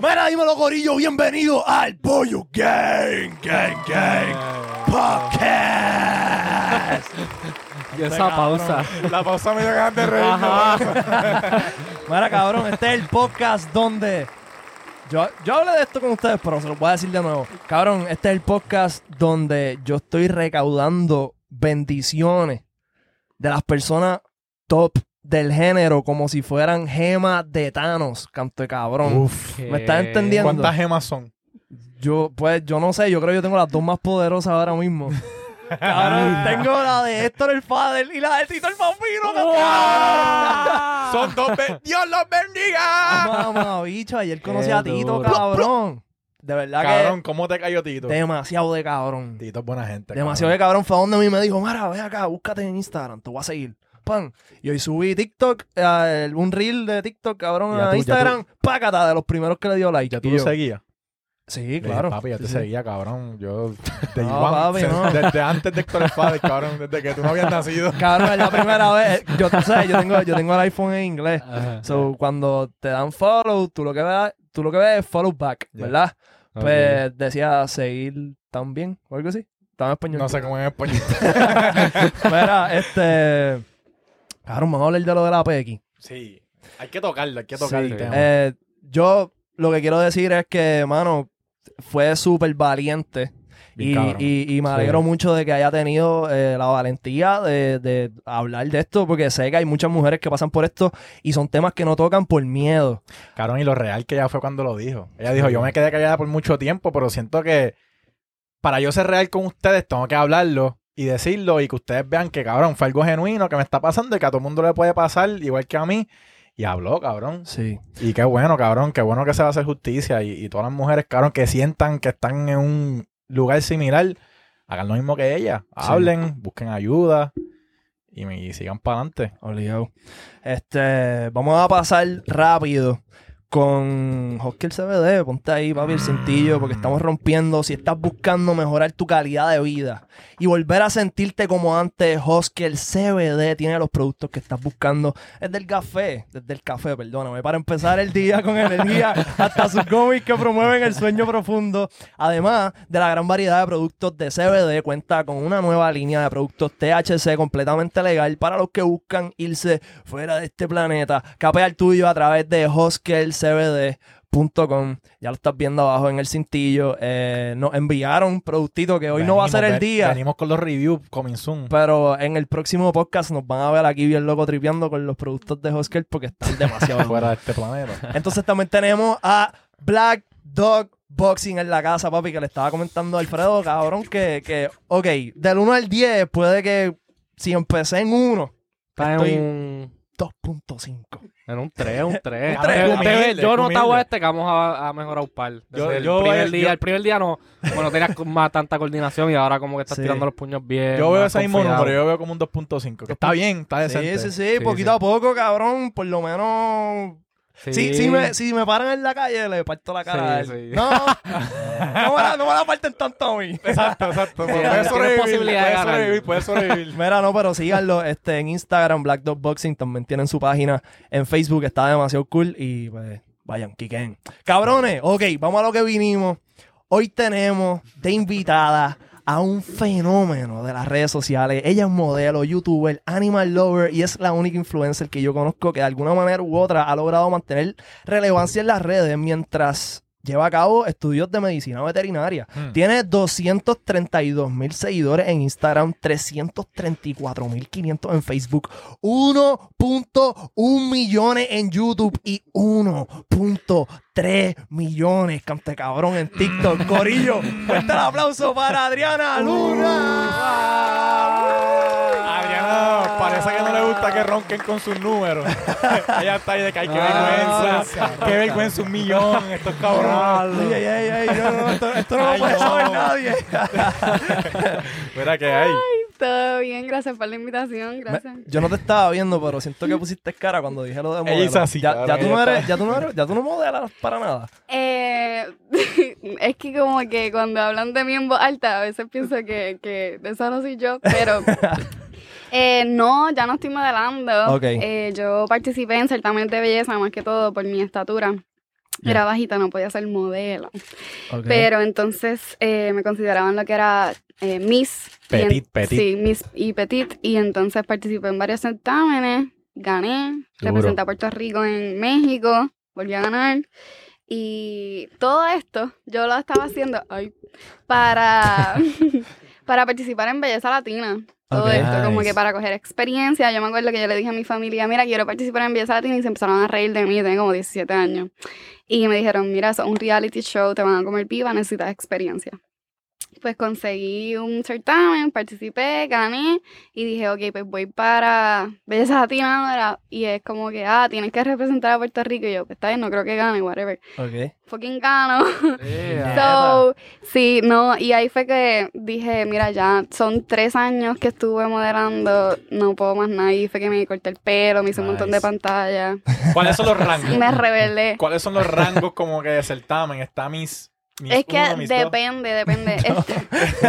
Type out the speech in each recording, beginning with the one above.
Mira, dímelo, Gorillo, bienvenido al Pollo Gang, Gang, Gang Podcast. Y esa pausa. La pausa me dio ganas de reírme. Mira, cabrón, este es el podcast donde. Yo, yo hablé de esto con ustedes, pero se lo voy a decir de nuevo. Cabrón, este es el podcast donde yo estoy recaudando bendiciones de las personas top del género como si fueran gemas de Thanos, canto de cabrón. Uf. ¿Me estás entendiendo? ¿Cuántas gemas son? Yo, pues, yo no sé, yo creo que yo tengo las dos más poderosas ahora mismo. Cabrón, tengo la de Héctor el Father y la de Tito el Pampino. Son dos. be- ¡Dios los bendiga! Mamá, bicho, ayer conocí Qué a Tito, duro. cabrón. De verdad Cabrón, ¿cómo te cayó Tito? que demasiado de cabrón. Tito es buena gente. Demasiado de cabrón fue donde a mí me dijo, Mara, ve acá, búscate en Instagram, te voy a seguir. Pan. Y hoy subí TikTok, eh, un reel de TikTok, cabrón, Ya a tú- ya Instagram, pácata, de los primeros que le dio like. ¿Ya tú Y lo yo, seguías? Sí, Le claro. Papi, ya te seguía, cabrón. Yo, de No, igual, papi, se- no. desde antes de Héctor el cabrón, desde que tú no habías nacido. Cabrón, es la primera vez. Yo, tú sabes, yo tengo, yo tengo el iPhone en inglés. So, cuando te dan follow, tú lo que ves, tú lo que ves es follow back, Ya. ¿verdad? Ok. Pues decía seguir también, o algo así. Estaba en español. No sé cómo en español. Mira, este. Cabrón, vamos a hablar de lo de la PX. Sí. Hay que tocarlo, hay que tocar Sí, el tema. eh, yo lo que quiero decir es que, mano, fue súper valiente. Y, y- y me alegro mucho de que haya tenido eh, la valentía de, de hablar de esto, porque sé que hay muchas mujeres que pasan por esto y son temas que no tocan por miedo. Cabrón, y lo real que ella fue cuando lo dijo. Ella dijo, yo me quedé callada por mucho tiempo, pero siento que para yo ser real con ustedes tengo que hablarlo y decirlo y que ustedes vean que, cabrón, fue algo genuino que me está pasando y que a todo el mundo le puede pasar, igual que a mí. Y habló, cabrón. Sí. Y qué bueno, cabrón, qué bueno que se va a hacer justicia. Y, y todas las mujeres, cabrón, que sientan que están en un lugar similar, hagan lo mismo que ella. Sí. Hablen, busquen ayuda y, me- y sigan para adelante. Obligado. Este, vamos a pasar rápido con Hoskel CBD. Ponte ahí, papi, el cintillo, porque estamos rompiendo. Si estás buscando mejorar tu calidad de vida y volver a sentirte como antes, Hoskel CBD tiene los productos que estás buscando. Desde el café, desde el café, perdóname, para empezar el día con energía, hasta sus gomis que promueven el sueño profundo. Además de la gran variedad de productos de CBD, cuenta con una nueva línea de productos THC completamente legal para los que buscan irse fuera de este planeta. Capea el tuyo a través de hoskelcbd.com. Ya lo estás viendo abajo en el cintillo. Eh, nos enviaron un productito que hoy no va a ser el día. Venimos con los reviews, coming soon. Pero en el próximo podcast nos van a ver aquí bien loco tripeando con los productos de Hoskel porque están demasiado fuera de este planeta. entonces también tenemos a Black Dog Boxing en la casa, papi, que le estaba comentando a Alfredo, cabrón, que, que ok, del 1 al 10 puede que si empecé en 1, Está estoy- en un, 2.5. en un 3, un 3. Un tres, humilde, yo notaba humilde. este que vamos a, a mejorar un par. Yo- el yo primer día, yo- el primer día no, bueno, tenías más tanta coordinación y ahora como que estás Sí. tirando los puños bien. Yo veo ese mismo número, yo veo como un 2.5. Que está bien, está decente. Sí, sí, sí, Sí, poquito sí. a poco, cabrón, por lo menos... Sí. Si, si, me, si me paran en la calle, le parto la cara a él. Sí, sí. No, no me, la, no me la parten tanto a mí. Exacto, exacto. Sí, puede tienes sobrevivir, posibilidad de puede ganar. sobrevivir, puede sobrevivir. Mira, no, pero síganlo este, en Instagram, Black Dog Boxing. También tienen su página en Facebook, está demasiado cool. Y pues, vayan, quiquen. Cabrones, ok, vamos a lo que vinimos. Hoy tenemos de invitada a un fenómeno de las redes sociales. Ella es modelo, youtuber, animal lover y es la única influencer que yo conozco que de alguna manera u otra ha logrado mantener relevancia en las redes mientras lleva a cabo estudios de medicina veterinaria. Hmm. Tiene 232 mil seguidores en Instagram, 334 mil 500 en Facebook, 1.1 millones en YouTube y 1.3 millones, cante cabrón, en TikTok. Corillo, fuerte el aplauso para Adriana Luna. Adriana, parece que no le gusta que ronquen con sus números. Ella está ahí de que ay, qué Ah, vergüenza. qué vergüenza, un millón, estos cabrones. Ay, ay, ay, no, no, esto, esto no lo puede saber nadie. Mira que hay. Todo bien, gracias por la invitación, gracias. Yo no te estaba viendo, pero siento que pusiste cara cuando dije lo de modelo. Así, ya, tú no eres, ya tú no eres, ya tú no modelas para nada. Eh, es que como que cuando hablan de mí en voz alta, a veces pienso que, que esa no soy yo, pero eh, no, ya no estoy modelando. Ok. Eh, yo participé en certámenes de belleza más que todo por mi estatura. Era bajita, no podía ser modelo. Pero entonces eh, me consideraban lo que era eh, Miss. en- Petit, petit. Sí, Miss y Petit. Y entonces participé en varios certámenes, gané, Duro. representé a Puerto Rico en México, volví a ganar. Y todo esto yo lo estaba haciendo ay, para, para participar en Belleza Latina. Todo esto, como que para coger experiencia. Yo me acuerdo que yo le dije a mi familia, mira, quiero participar en Belleza Latina y se empezaron a reír de mí, tenía como 17 años. Y me dijeron, mira, eso es un reality show, te van a comer viva, necesitas experiencia. Pues conseguí un certamen, participé, gané y dije, ok, pues voy para Belleza Latina y es como que, ah, tienes que representar a Puerto Rico y yo, pues está bien, no creo que gane, whatever. Ok. Fucking gano. Yeah. So, sí, no, y ahí fue que dije, mira, ya son tres años que estuve modelando, no puedo más nada. Y fue que me corté el pelo, me hice un montón de Nice. pantalla. ¿Cuáles son los rangos? Me rebelé. ¿Cuáles son los rangos como que de certamen? Está mis... mis Es que mis depende, depende. Este,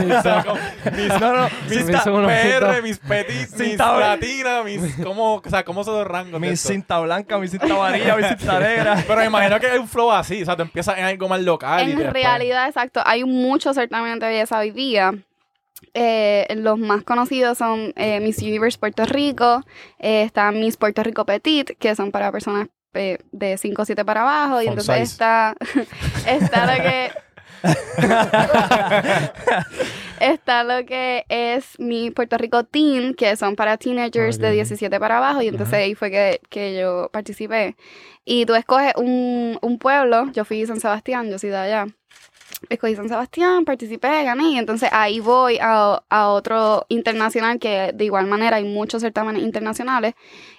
mis, No, no. mis Mis mis PR, mis petit, mis tabla. latina, mis... ¿cómo, o sea, ¿cómo son los rangos de Mi esto? cinta blanca, mi cinta amarilla, mi cinta negra. Pero me imagino que hay un flow así, o sea, tú empiezas en algo más local y en después- realidad, exacto, hay muchos certámenes de belleza hoy día. Eh, los más conocidos son eh, Miss Universe Puerto Rico, eh, está Miss Puerto Rico Petit, que son para personas eh, de 5 o 7 para abajo, y Font entonces size. está, está lo que... Está lo que es mi Puerto Rico Teen, que son para teenagers de Ok. 17 para abajo, y entonces ahí fue que, que yo participé. Y tú escoges un, un pueblo, yo fui San Sebastián, yo soy de allá. Escogí San Sebastián, participé, gané, y entonces ahí voy a, a otro internacional que de igual manera hay muchos certámenes internacionales.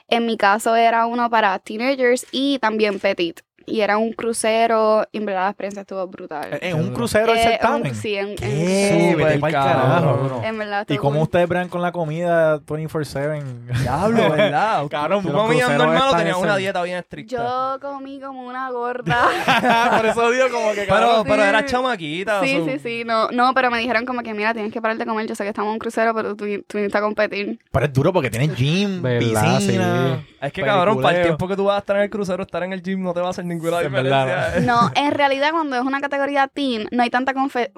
En mi caso era uno para teenagers y también petit. Y era un crucero, y en verdad la experiencia estuvo brutal. En un crucero el Eh, certamen. un- sí, en, en ¿Qué? pa'l cabrón. carajo. En verdad ¿Y cómo ustedes bregan con la comida 24-7? Diablo, ¿verdad? Cabrón, comías cruceros normal o tenías en una dieta bien estricta. Yo comí como una gorda. Por eso digo como que Pero, cabrón, pero sí. eras chamaquita. Sí, sí, sí. No, no, pero me dijeron como que, mira, tienes que parar de comer. Yo sé que estamos en un crucero, pero tú, tú viniste a competir. Pero es duro porque tienes gym, piscina. Es que cabrón, para el tiempo que tú vas a estar en el crucero, estar en el gym no te va a hacer ninguna Es verdad, diferencia. No, en realidad cuando es una categoría teen, no hay tanta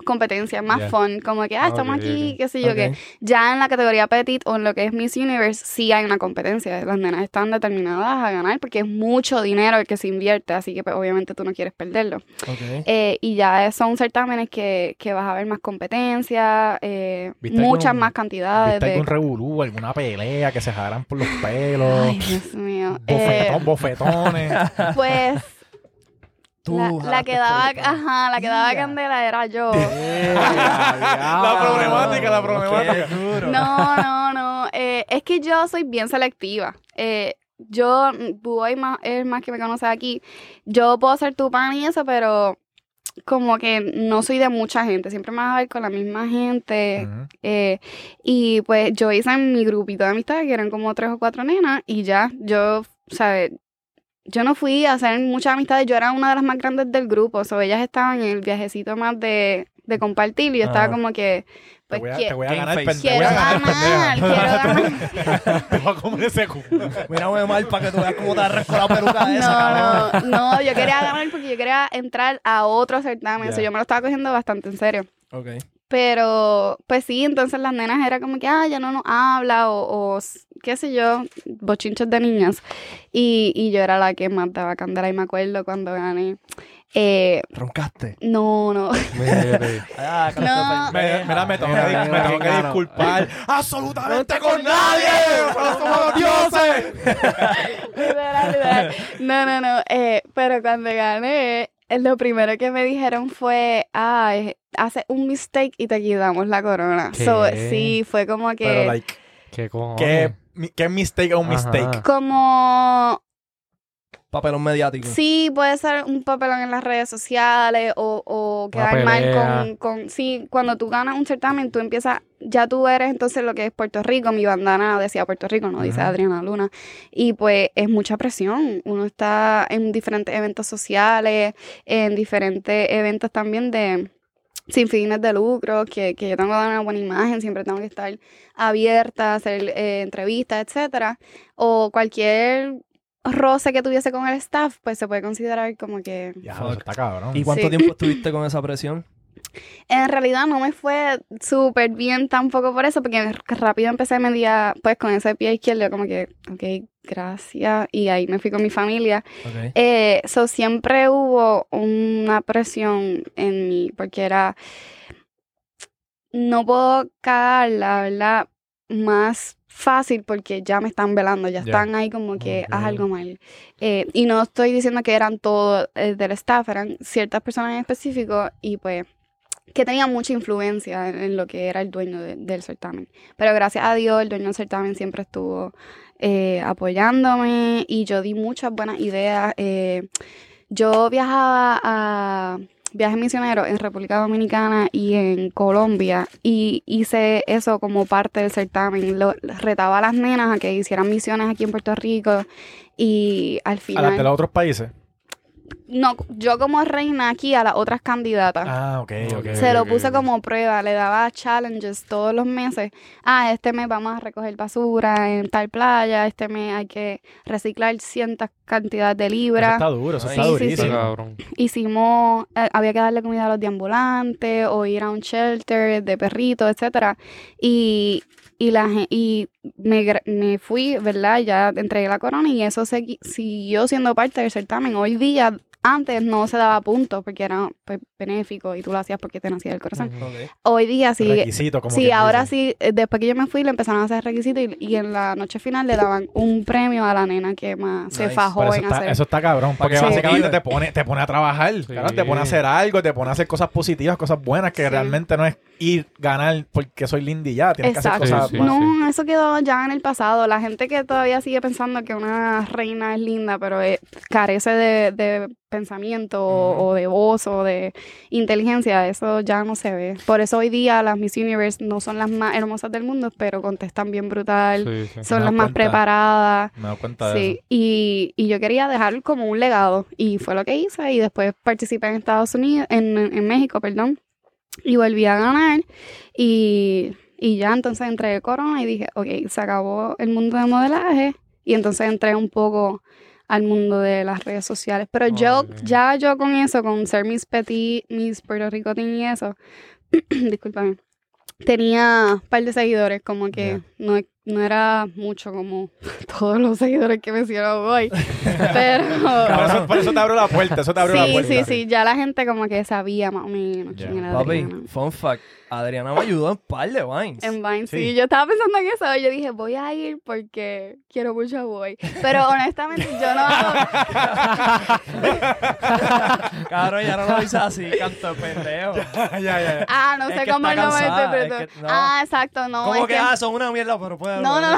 competencia, es más fun. Como que, ah, estamos aquí, qué sé yo qué. Ya en la categoría petit o en lo que es Miss Universe, sí hay una competencia. Las nenas están determinadas a ganar porque es mucho dinero el que se invierte, así que pues, obviamente tú no quieres perderlo. Eh, y ya son certámenes que, que vas a ver más competencia, eh, ¿Viste muchas algún- más cantidades ¿Viste de... algún revolú, alguna pelea que se jalan por los pelos? Ay, Dios mío. Eh, Bofetón, bofetones. pues Tú la, la jalaste que daba, ajá, la que daba Ya. candela era yo. la problemática, la problemática. Duro. No, no, no. eh, es que yo soy bien selectiva. Eh, yo, mm, Buboy más, es más que me conoce aquí. Yo puedo ser tu pan y eso, pero como que no soy de mucha gente. Siempre me vas a ver con la misma gente. Eh, y pues yo hice en mi grupito de amistades, que eran como tres o cuatro nenas, y ya, yo, ¿sabes? Yo no fui a hacer muchas amistades, yo era una de las más grandes del grupo, o sea, ellas estaban en el viajecito más de, de compartir, y yo estaba como que, Te pues, voy a, que- te voy a ganar, quiero Te voy a ganar, quiero ganar, ganar. Te voy a comer ese culo. Mírame mal para que tú veas cómo te arrancó la peluca esa, cabrón. No, no, no, yo quería ganar porque yo quería entrar a otro certamen, Ya. o sea, yo me lo estaba cogiendo bastante en serio. Ok. Pero, pues sí, entonces las nenas era como que, ah, ya no nos habla, o, o qué sé yo, bochinchos de niñas. Y, y yo era la que más daba candela, y me acuerdo cuando gané. Eh, Roncaste. no, no. Ah, No. Me- Mira, me tengo que, Mira, me tengo que disculpar absolutamente con nadie. ¡Nosotros somos dioses! No, no, no. eh, pero cuando gané, eh, lo primero que me dijeron fue, ah, eh, hace un mistake y te quitamos la corona. ¿Qué? So, sí, fue como que... Pero, like, ¿Qué cojones? ¿Qué, mi- qué mistake o un Ajá. mistake? como Papelón mediático. Sí, puede ser un papelón en las redes sociales o, o quedar mal con, con... Sí, cuando tú ganas un certamen, tú empiezas... Ya tú eres entonces lo que es Puerto Rico. Mi bandana decía Puerto Rico, no dice. Adriana Luna. Y pues es mucha presión. Uno está en diferentes eventos sociales, en diferentes eventos también de sin fines de lucro, que, que yo tengo que dar una buena imagen, siempre tengo que estar abierta, hacer eh, entrevistas, etcétera. O cualquier roce que tuviese con el staff, pues se puede considerar como que Ya, eso está cabrón. ¿Y cuánto Sí. tiempo estuviste con esa presión? En realidad no me fue súper bien tampoco por eso, porque rápido empecé mi día pues con ese pie izquierdo, como que, ok, gracias, y ahí me fui con mi familia. Ok. Eh, so siempre hubo una presión en mí, porque era, no puedo cagarla, ¿verdad? Más fácil porque ya me están velando, ya están ahí como que haz Ok. algo mal. Eh, y no estoy diciendo que eran todos eh, del staff, eran ciertas personas en específico y pues que tenían mucha influencia en, lo que era el dueño de- del certamen. Pero gracias a Dios el dueño del certamen siempre estuvo eh, apoyándome y yo di muchas buenas ideas. eh, yo viajaba a viajes misioneros en República Dominicana y en Colombia y hice eso como parte del certamen. Lo, retaba a las nenas a que hicieran misiones aquí en Puerto Rico y al A las de final... los otros países. No, yo como reina aquí a las otras candidatas. Ah, ok, ok. Se lo puse como prueba, le daba challenges todos los meses. Ah, este mes vamos a recoger basura en tal playa, este mes hay que reciclar ciertas cantidades de Eso libras. está duro, eso Sí, está sí, sí. durísimo. cabrón. Hicimos, eh, había que darle comida a los deambulantes o ir a un shelter de perritos, etcétera. Y, y, la, y me, me fui, ¿verdad? Ya entregué la corona y eso segui- siguió siendo parte del certamen. Hoy día, antes no se daba puntos porque era pues, benéfico y tú lo hacías porque te nacía del corazón. Hoy día sí. Requisito, como Sí, ahora dice. sí, eh, después que yo me fui, le empezaron a hacer requisitos y, y en la noche final le daban un premio a la nena que más se fajó Pero eso en está, hacer. eso está cabrón, porque Sí. básicamente te pone, te pone a trabajar, Sí. te pone a hacer algo, te pone a hacer cosas positivas, cosas buenas, que Sí. realmente no es ir, ganar porque soy lindy y ya, tienes Exacto. que hacer cosas Sí, sí. más. No, eso quedó ya en el pasado. La gente que todavía sigue pensando que una reina es linda, pero eh, carece de, de pensamiento o- de voz o de inteligencia, eso ya no se ve. Por eso hoy día las Miss Universe no son las más hermosas del mundo, pero contestan bien brutal, Sí, sí. son las más preparadas. Me doy cuenta de Sí, eso. y, y yo quería dejar como un legado y fue lo que hice y después participé en Estados Unidos, en, en México, perdón, y volví a ganar y, y ya entonces entré de corona y dije, ok, se acabó el mundo de modelaje y entonces entré un poco al mundo de las redes sociales, pero yo, ya yo con eso, con ser Miss Petit, Miss Puerto Rico y eso, discúlpame, tenía un par de seguidores, como que no, no era mucho como todos los seguidores que menciono hoy, pero... Por eso, por eso te abro la puerta, eso te abrió la Sí, puerta. sí, sí, ya la gente como que sabía más o menos quién era fun fact. Adriana me ayudó en un par de Vines. En Vine, sí. Sí. Yo estaba pensando en eso. Yo dije, voy a ir porque quiero mucho a Boy. Pero honestamente, yo no hago. Cabrón, ya no lo dice así, canto de pendejo. ya, ya, ya. Ah, no Es sé cómo lo cansada, interpreto. es que no. Ah, exacto, no. como es que, que- ah, son una mierda, pero puedo. No, no.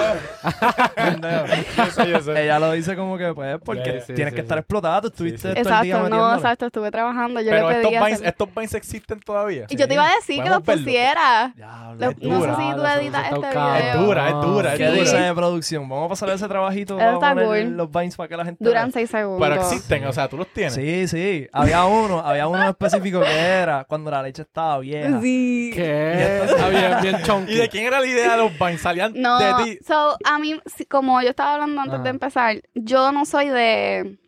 Pendejo. Yo sé, yo sé. Ella lo dice como que, pues, porque Sí, sí, tienes sí, que sí. estar explotado. Tú estuviste Sí, sí. todo el día Exacto, no, metiéndole. exacto. Estuve trabajando. Yo Pero le estos vines, hacer- estos vines existen todavía. Y yo te iba a decir que los Diablo, Lo- es no sé dura. si tú editas este video. Es dura, es dura, es ¿Qué dice de producción? Vamos a pasar ese trabajito está cool. los Vines para que la gente Duran seis segundos. Pero existen, o sea, tú los tienes. Sí, sí. Había uno, había uno específico que era cuando la leche estaba vieja. Sí. ¿Qué? Está bien, bien chonky. ¿Y de quién era la idea de los vines? ¿Salían No, de ti? so, a mí, como yo estaba hablando antes de empezar, yo no soy de...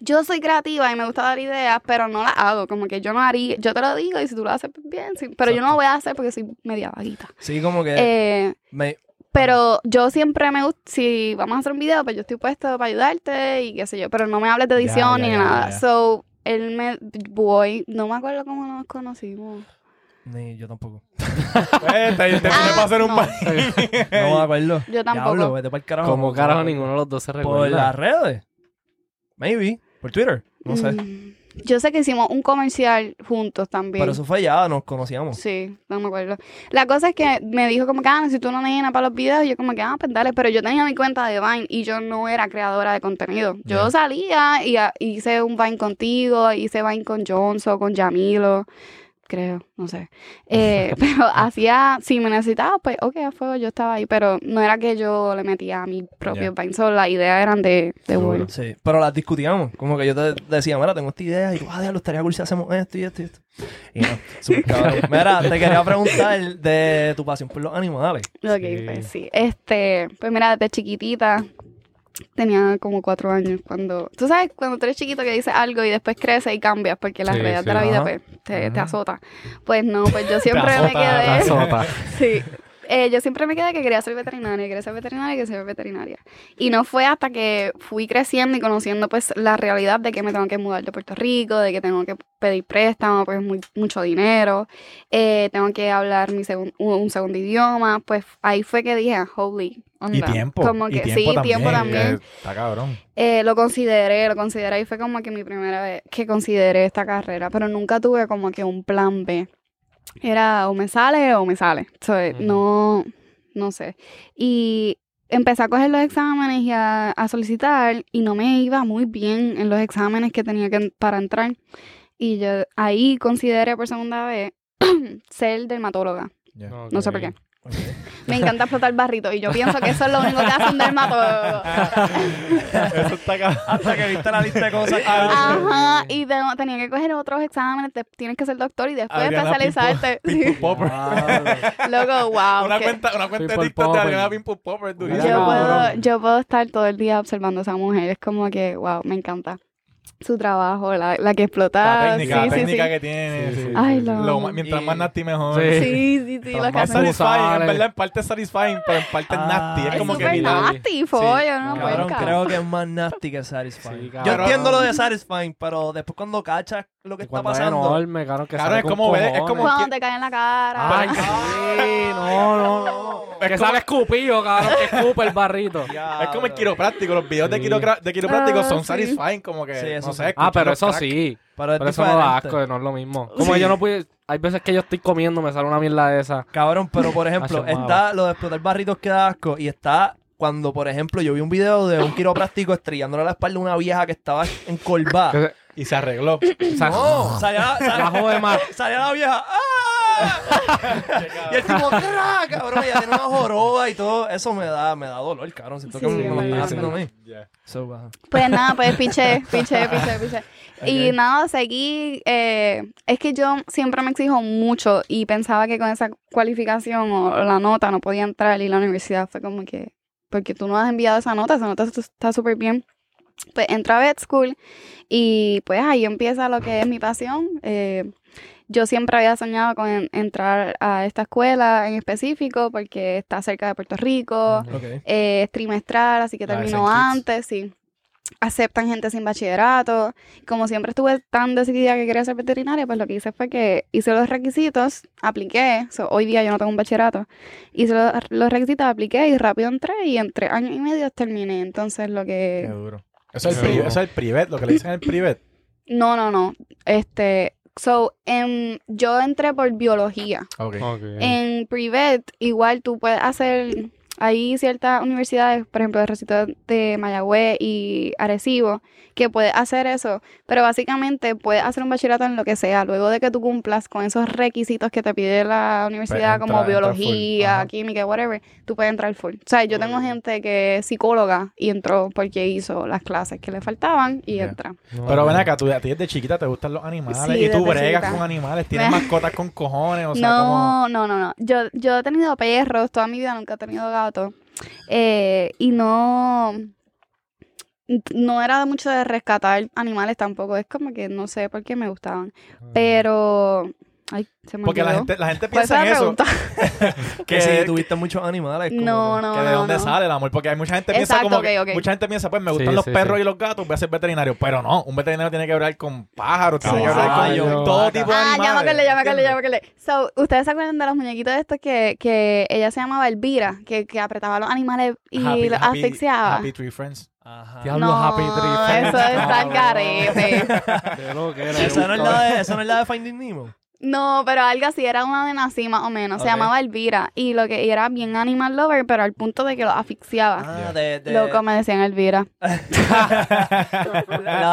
Yo soy creativa y me gusta dar ideas, pero no las hago. Como que yo no haría... Yo te lo digo y si tú lo haces, pues bien. sí, pero yo no lo voy a hacer porque soy media vaguita. Sí, como que Eh, me, pero yo siempre me gusta... Si vamos a hacer un video, pues yo estoy puesto para ayudarte y qué sé yo. Pero no me hables de edición ya, ni ya, nada. So, él me... Voy... No me acuerdo cómo nos conocimos. ni yo tampoco. Eh, te, te tiene Ah, para hacer un no. No me acuerdo. Yo tampoco. Diablo, vete para el carajo. Como carajo no, ninguno de los dos se Por recuerda. las redes. Maybe. Por Twitter. No sé. Mm, Yo sé que hicimos un comercial juntos también. Pero eso fue ya, nos conocíamos. Sí, no me acuerdo. La cosa es que me dijo como que, ah, necesito una nena para los videos. Y yo como que, ah, pues dale. Pero yo tenía mi cuenta de Vine y yo no era creadora de contenido. Yo Ya. salía y hice un Vine contigo, hice Vine con Johnson, con Yamilo. Creo, no sé. Eh, pero hacía, si me necesitaba, pues, ok, a fuego, yo estaba ahí. Pero no era que yo le metía a mi propio. Solo las ideas eran de, de. Will. Sí, pero las discutíamos. Como que yo te decía, mira, tengo esta idea. Y tú, ah, diablo, estaría cool si hacemos esto y esto y esto. Y no, cabrón. Mira, te quería preguntar de tu pasión por los animales. Ok, Sí. pues sí. Este, pues mira, desde chiquitita Tenía como cuatro años cuando... Tú sabes, cuando tú eres chiquito que dices algo y después creces y cambias porque la Sí, realidad sí. de la vida pues, te, azota. Pues no, pues yo siempre me te quedé... azota. Sí. Eh, yo siempre me quedé que quería ser veterinaria, quería ser veterinaria, quería ser veterinaria. Y no fue hasta que fui creciendo y conociendo pues la realidad de que me tengo que mudar de Puerto Rico, de que tengo que pedir préstamo, pues muy- mucho dinero, eh, tengo que hablar mi segun- un, un segundo idioma, pues ahí fue que dije, holy, Y tiempo. Como y tiempo sí, también, tiempo también. que Está cabrón. Eh, lo consideré, lo consideré y fue como que mi primera vez que consideré esta carrera, pero nunca tuve como que un plan B. Era o me sale o me sale. So, eh. No, no sé. Y empecé a coger los exámenes y a, a solicitar y no me iba muy bien en los exámenes que tenía que para entrar. Y yo ahí consideré por segunda vez ser dermatóloga. No sé por qué. Me encanta explotar barritos y yo pienso que eso es lo único que hace un dermatólogo. Eso está cabrón. Hasta que viste la lista de cosas que Ajá, y te- tenía que coger otros exámenes, te- tienes que ser doctor y después especializarte. Sí. Popper. Loco, wow. una, que- cuenta, una cuenta de Pimple TikTok de Popper. Adriana Pimple Popper. yo, puedo, yo puedo estar todo el día observando a esa mujer. Es como que, wow, me encanta. Su trabajo, la, la que explota. La técnica, sí, la sí, técnica sí. que tiene. Sí, sí. sí, Ay, lo Lo mientras Y- más nasty, mejor. Sí. Sí, sí, sí, lo Más satisfying, en verdad, en parte es satisfying, pero en parte es Ah, nasty. Es Es como que mira, nasty, follo, no Cabrón, creo que es más nasty que satisfying. Sí, Yo entiendo lo de satisfying, pero después cuando cachas lo que está Cuando es pasando. enorme, cabrón, que sale es como es como- Cuando te cae en la cara. Ay, sí, no, no, no. Es que como- sale escupido, cabrón, que escupe el barrito. Es como el quiropráctico. Los videos de, Sí. quiropra- de quiropráctico Ah, son sí. satisfying, como que. Sí, eso no sí. sé, Ah, pero eso crack. sí. Pero es Pero eso no da asco, no es lo mismo. Como Sí. yo no pude... Hay veces que yo estoy comiendo, me sale una mierda de esa. Cabrón, pero por ejemplo, está lo de explotar barritos que da asco y está cuando, por ejemplo, yo vi un video de un quiropráctico estrellándole la espalda a una vieja que estaba encorvada. Y se arregló. o sea, No, salía, la salía, jode más. salía la vieja. ¡ah! y el tipo, ¡cra! cabrón, ella tiene una joroba y todo. Eso me da, me da dolor, cabrón. Siento que Sí, me, lo verdad, están haciendo a mí. Ya. So, ajá. Pues nada, pues piché, piché, piché, piché. Y nada, seguí. eh, es que yo siempre me exijo mucho y pensaba que con esa cualificación o la nota no podía entrar y la universidad fue como que, porque tú no has enviado esa nota, esa nota est- está súper bien. Pues entro a Vet School y pues ahí empieza lo que es mi pasión. Eh, yo siempre había soñado con en- entrar a esta escuela en específico porque está cerca de Puerto Rico eh, es trimestral, así que Saint Kitts. antes, sí. Aceptan gente sin bachillerato. Como siempre estuve tan decidida que quería ser veterinaria, pues lo que hice fue que hice los requisitos, apliqué. So, hoy día yo no tengo un bachillerato. Hice los, los requisitos, apliqué y rápido entré y en tres años y medio terminé. Entonces lo Qué que... duro. Eso es, el Sí. pri- eso es el privet, lo que le dicen el privet. No, no, no. Este... So, em, yo entré por biología. Ok. Ok. En Privet, igual tú puedes hacer, hay ciertas universidades, por ejemplo, el recinto de Mayagüez y Arecibo, que puedes hacer eso, pero básicamente puedes hacer un bachillerato en lo que sea, luego de que tú cumplas con esos requisitos que te pide la universidad, Pues como entra- full. biología, química, whatever, tú puedes entrar full. O sea, yo tengo gente que es psicóloga y entró porque hizo las clases que le faltaban y Ya. entra. No, Pero ven acá, tú, a ti desde chiquita te gustan los animales Sí, y tú bregas chiquita. con animales, tienes mascotas con cojones, o sea, no, como... no, no, no. Yo, yo he tenido perros, toda mi vida nunca he tenido gatos. Eh, y no. No era de mucho de rescatar animales tampoco. Es como que no sé por qué me gustaban. Pero. Ay, se me Porque la gente, la gente ¿Cuál fue piensa en eso? Que si tuviste muchos animales. como No, que- no, que de dónde no. sale el amor, porque hay mucha gente piensa Exacto, como que, ok, ok. mucha gente piensa, pues me gustan Sí, los sí, perros sí. y los gatos, voy a ser veterinario, pero no, un veterinario tiene que hablar con pájaros, tiene que hablar con todo Vaca. tipo de Ah, animales. ya me ¿entiendes? acordé. So, ¿ustedes se acuerdan de los muñequitos de estos que, que ella se llamaba Elvira? Que, que apretaba a los animales y Happy- los happy- asfixiaba. Happy Tree Friends. Ajá. Diablo, no, Happy Tree eso Friends, lo que era, Esa yo no, es buscaba- la de, esa no es la de Finding Nemo. No, pero algo así, era una de así más o menos. Se llamaba Elvira. Y lo que y era bien animal lover, pero al punto de que lo asfixiaba. Ah, de, de Loco, me decían Elvira. la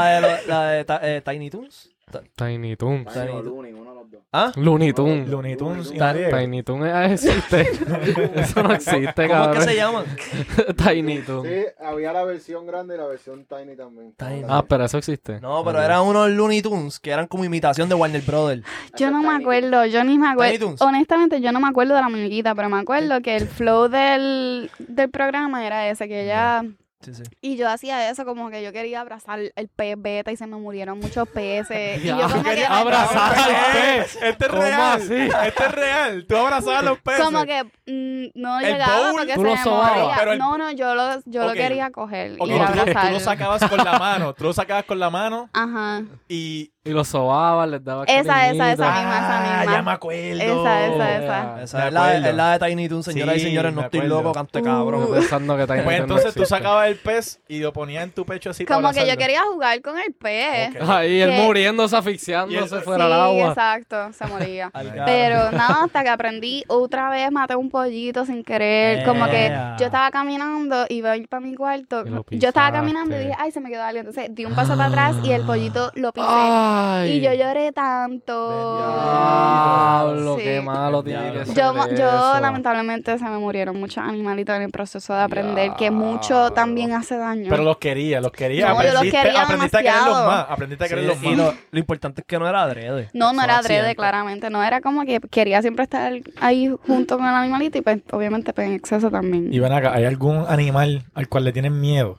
de, lo- la de eh, Tiny Toons. Tiny Toons. Tiny Tiny Toons. Looney, uno de los dos. ¿Ah? Looney Tunes. Looney Tunes y. Tiny Toons eh, existe. Eso no existe, ¿Cómo es cabrón. que se llaman? Tiny Toons. Sí, había la versión grande y la versión Tiny también. Tiny. Ah, pero eso existe. No, pero eran unos Looney Tunes que eran como imitación de Warner Brothers. Yo no me acuerdo, yo ni me Tiny acuerdo. Toons. Honestamente, yo no me acuerdo de la muñequita, pero me acuerdo que el flow del, del programa era ese, que ella Sí, sí. Y yo hacía eso como que yo quería abrazar el pez beta y se me murieron muchos peces. y yo que abrazar al pez. Este es ¿Cómo real. así? Este es real. Tú abrazabas a los peces. como que mm, no El llegaba bowl, porque tú se lo me moría. pero el- No, no, yo lo, yo lo quería coger y lo- abrazar. tú lo sacabas con la mano. Tú lo sacabas con la mano Ajá. y. Y los sobaban, les daba Esa, esa, cariñito. esa misma, esa Ah, misma. ya me acuerdo. Esa, esa, esa. Esa es la, es la de Tiny Toon, señoras Sí, y señores. No me estoy acuerdo. loco, canto de Uh. cabrón. Pensando que Tiny Pues Toon no entonces tú existe. sacabas el pez y lo ponías en tu pecho así para Como que yo abrazarlo. quería jugar con el pez. Ok. Ahí él que- muriéndose, Y asfixiándose fuera sí, del agua. exacto, se moría. Al. Pero nada, hasta que aprendí otra vez, maté un pollito sin querer. Como que Ea. yo estaba caminando, iba a ir para mi cuarto. Y lo Yo estaba caminando y dije, ay, se me quedó algo. Entonces di un paso para atrás y el pollito lo pisé. Ay. Y yo lloré tanto. Diablo, Sí. qué malo tiene que ser Yo, yo lamentablemente se me murieron muchos animalitos en el proceso de aprender, que mucho también hace daño. Pero los quería, los quería. No, yo los aprendiste, quería aprendiste a quererlos más. Aprendiste a Sí, quererlos y más. lo, lo importante es que no era adrede. No, no era adrede, accidentes. claramente. No era como que quería siempre estar ahí junto con el animalito y pues obviamente pues, en exceso también. Y ven acá, ¿hay algún animal al cual le tienen miedo?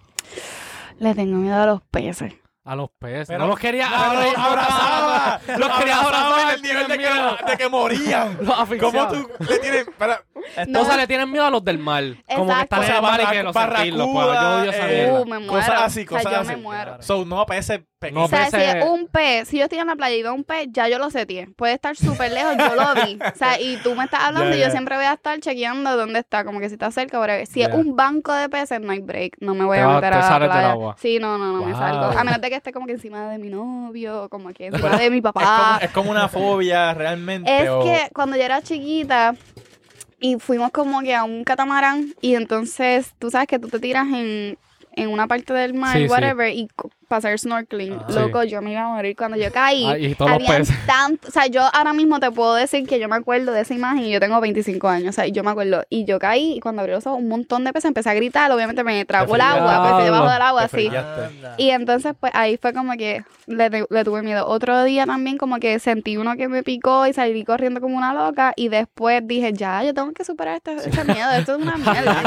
Le tengo miedo a los peces. A los peces. Pero- no los quería ¡Ah, los abrazaba! Los quería abrazar en el nivel de que, de que morían. Los asfixiaba. ¿Cómo tú le tienes...? Espera, No. O sea, le tienen miedo a los del mar. Como que Exacto. están O en el mar y que los sentirlos. Pues, yo odio esa eh, mierda. Uh, me muero. cosas así, o sea, cosas yo así. me muero. so, no peces O sea, si es un pez, si yo estoy en la playa y veo un pez, ya yo lo seteé. Puede estar súper lejos, yo lo vi. O sea, y tú me estás hablando y yo siempre voy a estar chequeando dónde está, como que si está cerca. Si es un banco de peces, no hay break. No me voy a meter te a la del playa. agua. Sí, no, no, no me salgo. A menos de que esté como que encima de mi novio, como que encima Pero de mi Es como, papá. es como una fobia realmente. Es o- que cuando yo era chiquita y fuimos como que a un catamarán y entonces tú sabes que tú te tiras en, en una parte del mar, Sí, sí. whatever, y hacer snorkeling. Ah. Loco, yo me iba a morir cuando yo caí. Ah, y todos los habían peces. tanto, o sea, yo ahora mismo te puedo decir que yo me acuerdo de esa imagen y yo tengo 25 años, o sea, yo me acuerdo. Y yo caí y cuando abrí los ojos, un montón de peces, empecé a gritar, obviamente me tragó el agua, pues debajo del agua, así. Y entonces, pues ahí fue como que le, le tuve miedo. Otro día también, como que sentí uno que me picó y salí corriendo como una loca. Y después dije, ya, yo tengo que superar este, este miedo. Esto es una mierda.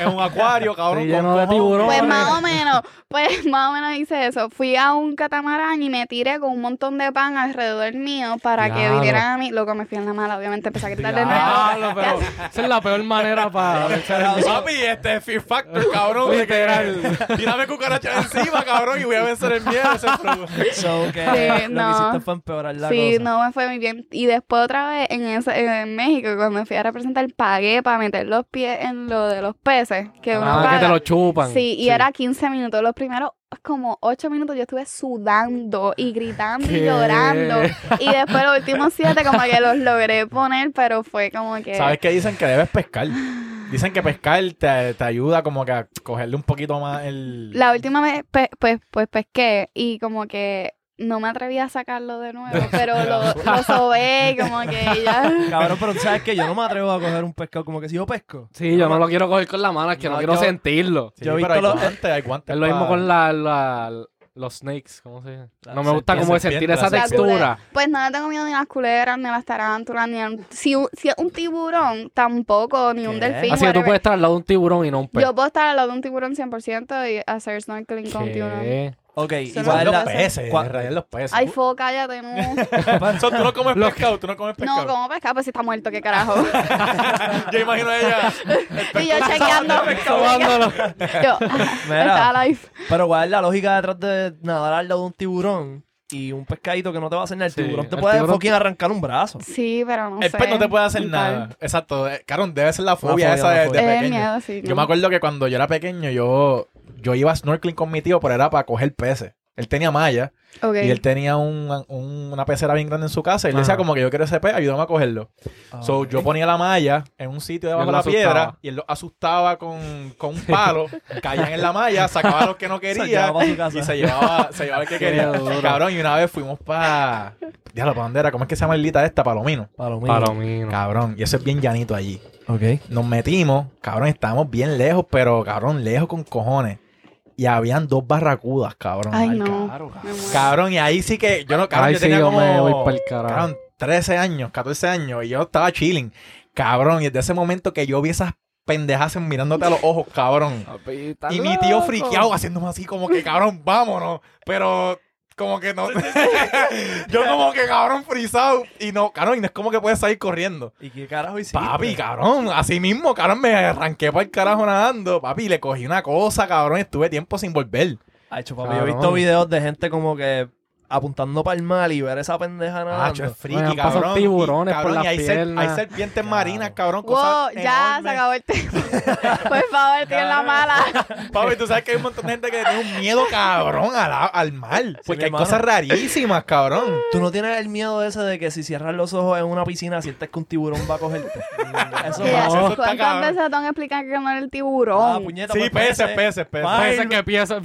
en un, acuario, cabrón. Sí, con. Tiburones. Pues más o menos, pues más o menos hice eso. Fui a un catamarán y me tiré con un montón de pan alrededor mío para que vinieran a mí. Loco, me fui en la mala, obviamente empecé a gritar de nuevo. Diablo, pero esa es la peor manera para echar el Papi, este es Fear Factor, cabrón. que- Tírame cucaracha encima, cabrón, y voy a vencer el miedo. Ese es el- So, que Sí, lo no. que hiciste fue empeorar la Sí, cosa. no me fue muy bien. Y después otra vez en, ese- en México, cuando fui a representar, pagué para meter los pies en lo de los peces. Que uno Ah, que paga. te lo chupan. Sí, y era 15 minutos. Los primeros como 8 minutos yo estuve sudando y gritando y llorando. Y después los últimos 7 como que los logré poner, pero fue como que... ¿Sabes qué dicen? Que debes pescar. Dicen que pescar te, te ayuda como que a cogerle un poquito más el... La última vez, pe- pues, pues pesqué y como que no me atreví a sacarlo de nuevo, pero lo, lo sobé como que ya... Cabrón, pero tú sabes que yo no me atrevo a coger un pescado como que si yo pesco. Sí, yo no lo quiero coger con la mano, es que no, No, quiero yo- sentirlo. Sí, yo he visto hay los- guantes, hay guantes Es lo mismo con la, la- los snakes, ¿cómo se dice? No me gusta como de sentir esa textura. Pues no le tengo miedo ni a las culebras, ni a las tarántulas, ni a... Si, un- si es un tiburón, tampoco, ni un ¿Qué? delfín, Así que tú puedes estar al lado de un tiburón y no un pez. Yo puedo estar al lado de un tiburón 100% y hacer snorkeling con un tiburón. Ok, Son igual Son la... los peces, cua- los peces. Ay, fo, cállate, no. So, tú no comes pescado, tú no comes pescado. No, como pescado, pues si está muerto, qué carajo. Yo imagino a ella. y yo chequeando. Sobándolo. yo, Mira. está alive. Pero ¿cuál es la lógica detrás de nadar al lado de un tiburón y un pescadito que no te va a hacer nada? El Sí, tiburón te el puede tiburón- fucking arrancar un brazo. Sí, pero no El sé. pez no te puede hacer tal. nada. Exacto. Eh, Cabrón, debe ser la fobia, fobia, esa la de, de fobia. Es el pequeño. miedo, sí. Yo no. me acuerdo que cuando yo era pequeño, yo, yo iba snorkeling con mi tío, pero era para coger peces. Él tenía malla y él tenía un- un- una pecera bien grande en su casa y él decía Ajá. como que yo quiero ese pez, ayúdame a cogerlo. So, Ok. yo ponía la malla en un sitio debajo de la piedra y él lo asustaba con, con un palo, caían en la malla, sacaba a los que no quería y se llevaba, se llevaba el que quería. Cabrón, y una vez fuimos para... Diablo, ¿para dónde era? ¿Cómo es que se llama el lita esta? Palomino. Palomino. Palomino. Cabrón, y eso es bien llanito allí. Ok. Nos metimos, cabrón, estábamos bien lejos, pero cabrón, lejos con cojones. Y habían dos barracudas, cabrón. Ay, no. Cabrón, y ahí sí que yo no, cabrón, Ay, yo sí, tenía yo como, me voy pa'l carajo. cabrón, 13 años, 14 años, y yo estaba chilling. Cabrón, y desde ese momento que yo vi esas pendejas mirándote a los ojos, cabrón. Y mi tío friqueado haciéndome así como que, cabrón, vámonos. Pero como que no. Yo como que, cabrón, frisado. Y no, cabrón, y no es como que puedes salir corriendo. ¿Y qué carajo hiciste? Papi, cabrón, así mismo, cabrón, me arranqué para el carajo nadando. Papi, le cogí una cosa, cabrón, y estuve tiempo sin volver. Ay, hecho, papi, yo he visto videos de gente como que apuntando para el mar y ver esa pendeja nadando. Ah, es friki, Bueno, pasan cabrón. tiburones Y, cabrón, por y hay, las piernas. hay serpientes marinas, cabrón, Wow, cosas ya se enormes. acabó el tema. Por favor, tienen la mala. Papi, tú sabes que hay un montón de gente que tiene un miedo, cabrón, al, al mar. Porque hay cosas rarísimas, cabrón. ¿Tú no tienes el miedo ese de que si cierras los ojos en una piscina sientes que un tiburón va a cogerte? Eso pasa. eso está ¿Cuántas cabrón. veces te van a explicar que no era el tiburón? Ah, puñeta, Sí, pues, peces, peces. peces, peces. Que piensa.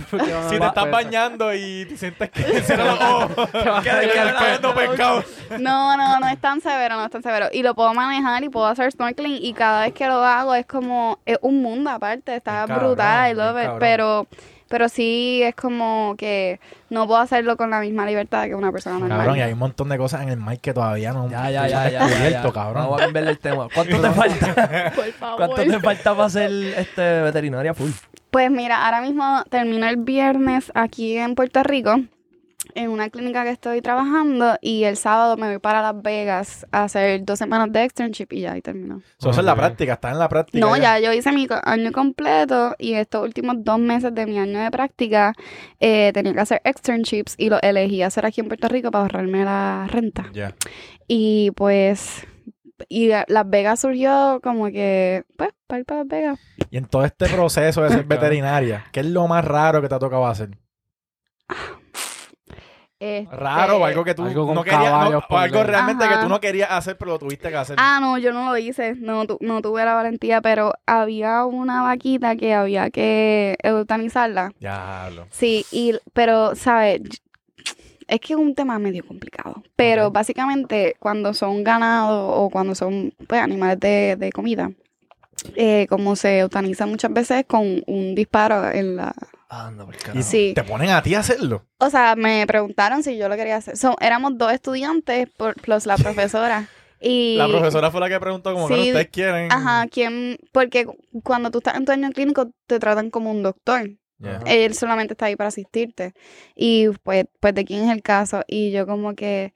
Si te estás bañando y te sientes que cierra los ojos, que pescado. No, no, no es tan severo, no es tan severo. Y lo puedo manejar y puedo hacer snorkeling y cada vez que lo hago es como, es un mundo aparte, está cabrón, brutal, I love it, pero, pero sí es como que no puedo hacerlo con la misma libertad que una persona normal. Cabrón, y hay un montón de cosas en el mar que todavía no Ya, ya, ya, ya, ya, descubierto, ya. cabrón. Vamos a cambiarle el tema. ¿Cuánto te falta? Por favor. ¿Cuánto te falta para ser este veterinaria full? Pues mira, ahora mismo termino el viernes aquí en Puerto Rico, en una clínica que estoy trabajando, y el sábado me voy para Las Vegas a hacer dos semanas de externship y ya, y termino. Eso es en la práctica, está en la práctica. No, ya yo hice mi año completo y estos últimos dos meses de mi año de práctica eh, tenía que hacer externships y lo elegí hacer aquí en Puerto Rico para ahorrarme la renta. Ya. Y pues, y Las Vegas surgió como que, pues, para ir para Las Vegas. Y en todo este proceso de ser veterinaria, ¿qué es lo más raro que te ha tocado hacer? Este, Raro o algo que tú Algo no querías, no, o algo realmente Ajá. que tú no querías hacer, pero lo tuviste que hacer. Ah, no, yo no lo hice, no, tu- no tuve la valentía, pero había una vaquita que había que eutanizarla. Diablo. Sí, y, pero, ¿sabes? Es que es un tema medio complicado. Pero básicamente, cuando son ganado o cuando son pues, animales de, de comida, eh, como se eutanizan muchas veces con un disparo en la. Anda, por Y. Sí. te ponen a ti a hacerlo. O sea, me preguntaron si yo lo quería hacer. So, éramos dos estudiantes por, plus la profesora. Y, La profesora fue la que preguntó como que Sí. no, ustedes quieren. Ajá, ¿quién? Porque cuando tú estás en tu año clínico, te tratan como un doctor. Él solamente está ahí para asistirte. Y pues, pues de quién es el caso. Y yo como que,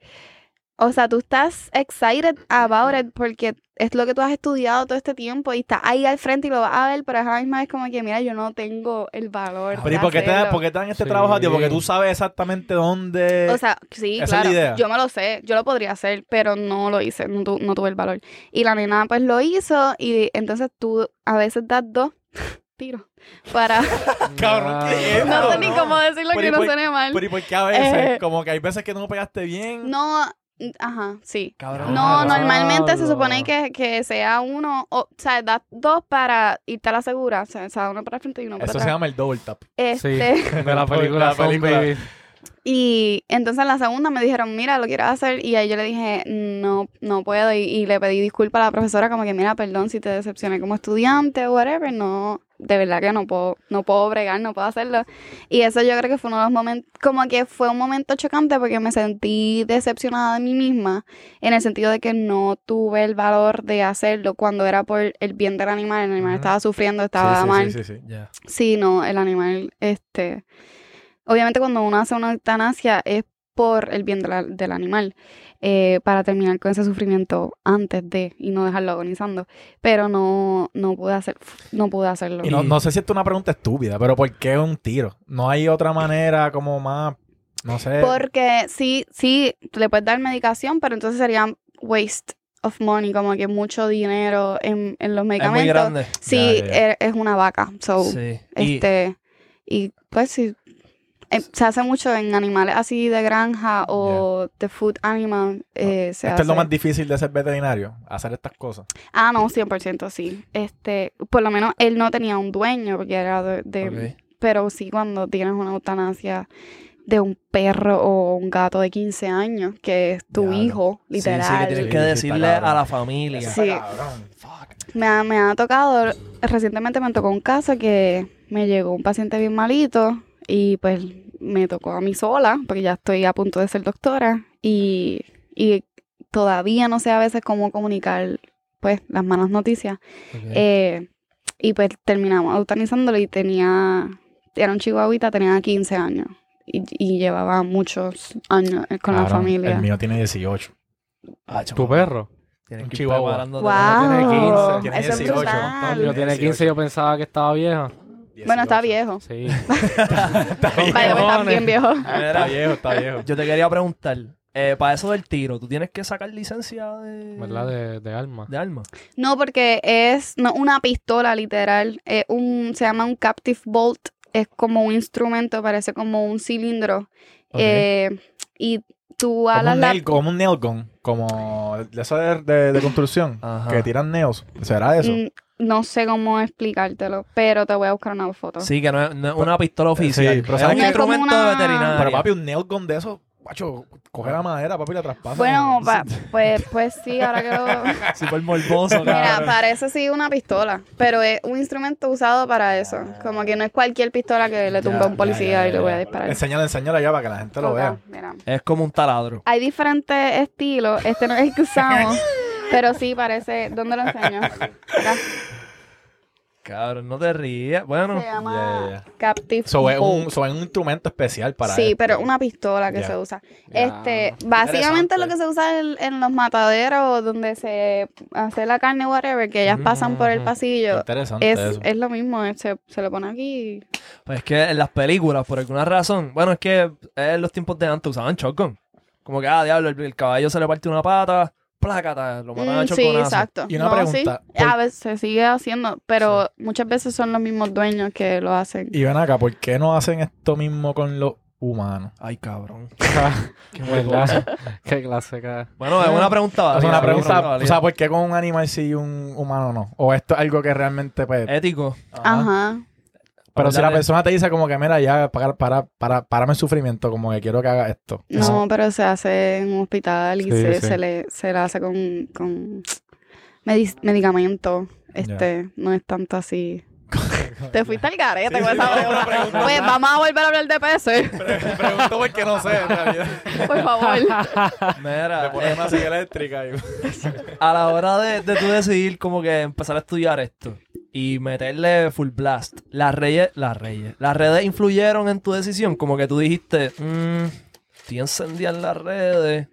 o sea, tú estás excited about it porque es lo que tú has estudiado todo este tiempo y estás ahí al frente y lo vas a ver, pero a la misma vez como que, mira, yo no tengo el valor. Pero ¿y por qué, te, por qué te dan este Sí. trabajo a ti? Porque tú sabes exactamente dónde... O sea, sí, esa es claro. la idea. Yo me lo sé, yo lo podría hacer, pero no lo hice, no, tu- no tuve el valor. Y la nena pues lo hizo y entonces tú a veces das dos tiros para... Cabrón, ¿qué es no sé ni cómo decirlo Pero que ¿y no por- suene mal. Pero ¿y por qué a veces? Eh. como que hay veces que no pegaste bien. No, ajá, sí. Cabrón. No, normalmente se supone que, que sea uno, o, o sea, das dos para irte a la segura, o sea, uno para el frente y uno para Eso se atrás. llama el double tap. Sí, Este, de la película La película. Y entonces en la segunda me dijeron, mira, lo quieres hacer, y ahí yo le dije, no, no puedo, y, y le pedí disculpas a la profesora, como que, mira, perdón si te decepcioné como estudiante o whatever, no, de verdad que no puedo, no puedo bregar, no puedo hacerlo. Y eso yo creo que fue uno de los momentos, como que fue un momento chocante porque me sentí decepcionada de mí misma, en el sentido de que no tuve el valor de hacerlo cuando era por el bien del animal, el animal Ujú. estaba sufriendo, estaba sí, sí, mal. sí, sí, sí. Ya. Sí, no, el animal, este, obviamente cuando uno hace una eutanasia es por el bien de la- del animal, eh, para terminar con ese sufrimiento antes de y no dejarlo agonizando, pero no, no pude hacer, no pude hacerlo. Y no, no sé si esto es una pregunta estúpida, pero ¿por qué un tiro? No hay otra manera como más, no sé. Porque sí, sí, le puedes dar medicación, pero entonces sería waste of money, como que mucho dinero en, en los Es muy medicamentos. grande. Sí, Ya, ya, ya. Es, es una vaca, so, Sí. Y- Este, y pues sí, eh, se hace mucho en animales así de granja o de food animal. eh, se Esto hace. es lo más difícil de ser veterinario, hacer estas cosas. Ah, no, 100% sí. Este, por lo menos él no tenía un dueño porque era de, pero sí cuando tienes una eutanasia de un perro o un gato de 15 años que es tu hijo, Sí, sí, literal. que tienes Sí, que sí, decirle a la familia. Sí. Cabrón. Fuck. Me ha, me ha tocado, recientemente me tocó un caso que me llegó un paciente bien malito y pues me tocó a mí sola, porque ya estoy a punto de ser doctora y, y todavía no sé a veces cómo comunicar pues las malas noticias. Eh, y pues terminamos eutanizándolo y tenía, era un chihuahuita, tenía 15 años y, y llevaba muchos años eh, con la familia. El mío tiene 18. Ah, ¿Tu perro? un chihuahua. Wow, tiene 15, tiene eso es 18. brutal. Cuando tiene 18. 15 yo pensaba que estaba vieja. Bueno, está 18. viejo. Sí. Está viejo. Vaya, pues, está bien viejo. Está viejo, está viejo. yo te quería preguntar, eh, para eso del tiro, ¿tú tienes que sacar licencia de, ¿Verdad? De, de alma. de arma? No, porque es no, una pistola literal. Es un, se llama un captive bolt. Es como un instrumento, parece como un cilindro. Ok. Eh, y tú como, alas un la... nail, como un nail gun, como de eso de, de- de construcción, Ajá. que tiran nails. ¿Será eso? Mm, No sé cómo explicártelo, pero te voy a buscar una foto. Sí, que no es, no es una pistola oficial. sí, pero es ¿sabes un instrumento una- veterinario. Pero papi, un nail gun de eso, macho, coge la madera, papi, y la traspasa. Bueno, pa- pues, pues sí, ahora que lo... Súper morboso, Mira, parece sí una pistola, pero es un instrumento usado para eso. Como que no es cualquier pistola que le tumba a un policía y le voy a disparar. Enséñale, enséñale ya para que la gente lo vea. mira. Es como un taladro. Hay diferentes estilos. Este no es el que usamos, pero sí parece... ¿Dónde lo enseño? Acá. Cabrón, no te ríes. Bueno, Se llama Captive So, es, un, so, es un instrumento especial para Sí, esto. pero una pistola que se usa. Este, básicamente lo que se usa en, en los mataderos donde se hace la carne, whatever, que ellas pasan por el pasillo. Interesante Es, eso. es lo mismo, eh, se, se lo pone aquí. pues es que en las películas, por alguna razón, bueno, es que en los tiempos de antes usaban shotgun. Como que, ah, diablo, el, el caballo se le parte una pata, plácata, lo matan a Mm, sí, choconazo. exacto. Y una No, pregunta, sí, ¿por- A veces se sigue haciendo, pero muchas veces son los mismos dueños que lo hacen. Y ven acá, ¿por qué no hacen esto mismo con los humanos? Ay, cabrón. Qué ¿Verdad? Qué clase que Bueno, es una pregunta válida. Es una pregunta, válida. o sea, ¿por qué con un animal sí y un humano no? O esto es algo que realmente, pues... Ético. Ajá. Pero si la persona te dice como que, mira, ya, para, para, para, párame el sufrimiento, como que quiero que haga esto. No, pero se hace en un hospital y Sí, se, sí. se le, se le hace con, con medi- medicamento. Este, no es tanto así. Te fuiste al garete Sí, con esa pregunta. Pues vamos a volver a hablar de peces, Pregunto porque no sé, en realidad. por favor. Mira, Le pones una silla eléctrica y... a la hora de, de tú decidir como que empezar a estudiar esto y meterle full blast, las redes, las redes, las redes influyeron en tu decisión, como que tú dijiste, mmm, estoy encendida en las redes,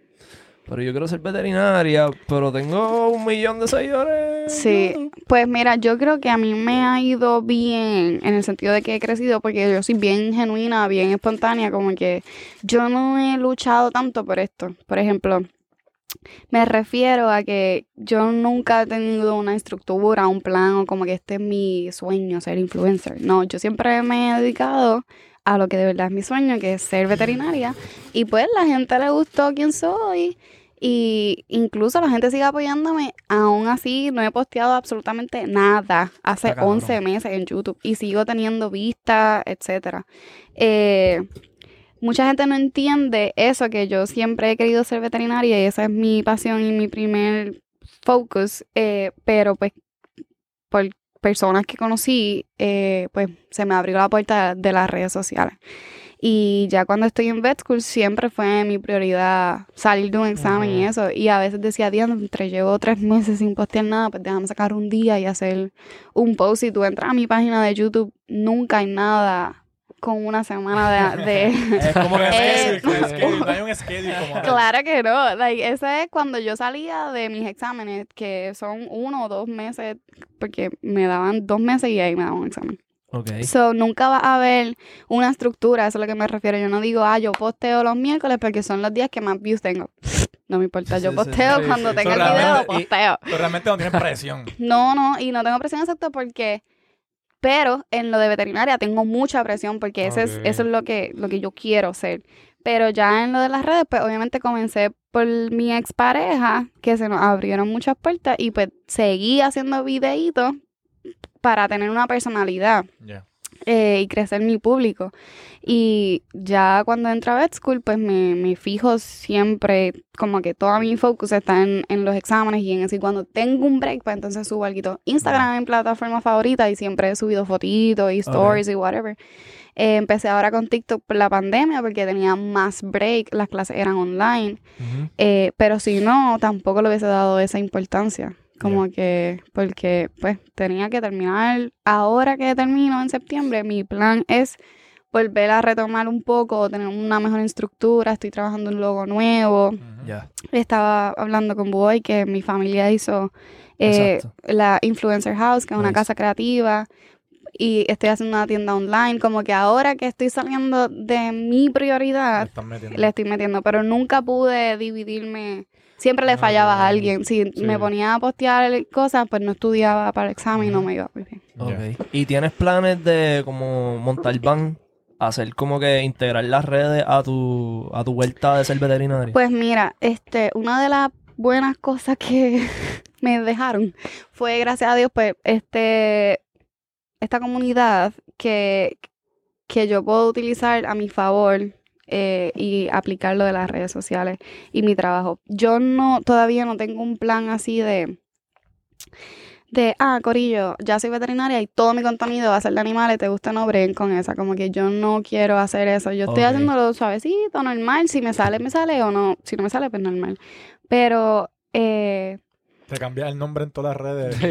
pero yo quiero ser veterinaria, pero tengo un millón de seguidores. Sí, pues mira, yo creo que a mí me ha ido bien en el sentido de que he crecido porque yo soy bien genuina, bien espontánea, como que yo no he luchado tanto por esto. Por ejemplo, me refiero a que yo nunca he tenido una estructura, un plan o como que este es mi sueño, ser influencer. No, yo siempre me he dedicado a lo que de verdad es mi sueño, que es ser veterinaria. Y pues la gente le gustó quién soy. Y incluso la gente sigue apoyándome. Aún así, no he posteado absolutamente nada hace Está cabrón. 11 meses en YouTube. Y sigo teniendo vistas, etcétera. Eh, mucha gente no entiende eso, que yo siempre he querido ser veterinaria y esa es mi pasión y mi primer focus. eh, pero pues por personas que conocí, eh, pues se me abrió la puerta de las redes sociales. Y ya cuando estoy en vet school siempre fue mi prioridad salir de un examen y eso. Y a veces decía, entre llevo tres meses sin postear nada, pues déjame sacar un día y hacer un post. Y tú entras a mi página de YouTube, nunca hay nada con una semana de... de- Es como que hay un schedule como. Claro que no. Like, ese es cuando yo salía de mis exámenes, que son uno o dos meses, porque me daban dos meses y ahí me daban un examen. Ok. So, nunca va a haber una estructura, eso es a lo que me refiero. Yo no digo, ah, yo posteo los miércoles porque son los días que más views tengo. No me importa, yo Sí, sí, posteo sí, cuando tenga So, el video, realmente- y- posteo. Pero realmente no tienen presión. No, no, y no tengo presión exacta porque... Pero en lo de veterinaria tengo mucha presión porque ese es, eso es lo que, lo que yo quiero ser. Pero ya en lo de las redes, pues obviamente comencé por mi expareja, que se nos abrieron muchas puertas y pues seguí haciendo videitos para tener una personalidad Ya. Eh, y crecer mi público. Y ya cuando entro a vet school, pues me, me fijo siempre, como que toda mi focus está en, en los exámenes y en eso. Y cuando tengo un break, pues entonces subo algo. Instagram es mi plataforma favorita y siempre he subido fotitos y stories y whatever. Eh, empecé ahora con TikTok por la pandemia porque tenía más break, las clases eran online. Eh, pero si no, tampoco le hubiese dado esa importancia. Como que, porque pues tenía que terminar, ahora que termino en septiembre, mi plan es volver a retomar un poco, tener una mejor estructura, estoy trabajando un logo nuevo. Ya. Estaba hablando con Boy que mi familia hizo eh, la Influencer House, que es una Nice. casa creativa, y estoy haciendo una tienda online, como que ahora que estoy saliendo de mi prioridad, le estoy metiendo, pero nunca pude dividirme. Siempre le fallaba a Ah, alguien. Si sí. me ponía a postear cosas, pues no estudiaba para el examen y no me iba muy bien. Ya. Ok. ¿Y tienes planes de como montar van? Hacer como que integrar las redes a tu, a tu vuelta de ser veterinario. Pues mira, este, una de las buenas cosas que me dejaron fue, gracias a Dios, pues, este, esta comunidad que, que yo puedo utilizar a mi favor eh, y aplicarlo de las redes sociales y mi trabajo. Yo no, todavía no tengo un plan así de de, ah, Corillo, ya soy veterinaria y todo mi contenido va a ser de animales, te gusta no breguen con esa, como que yo no quiero hacer eso, yo estoy Ok. haciéndolo suavecito, normal, si me sale, me sale o no, si no me sale, pues normal. Pero, eh, Te cambias el nombre en todas las redes. Sí.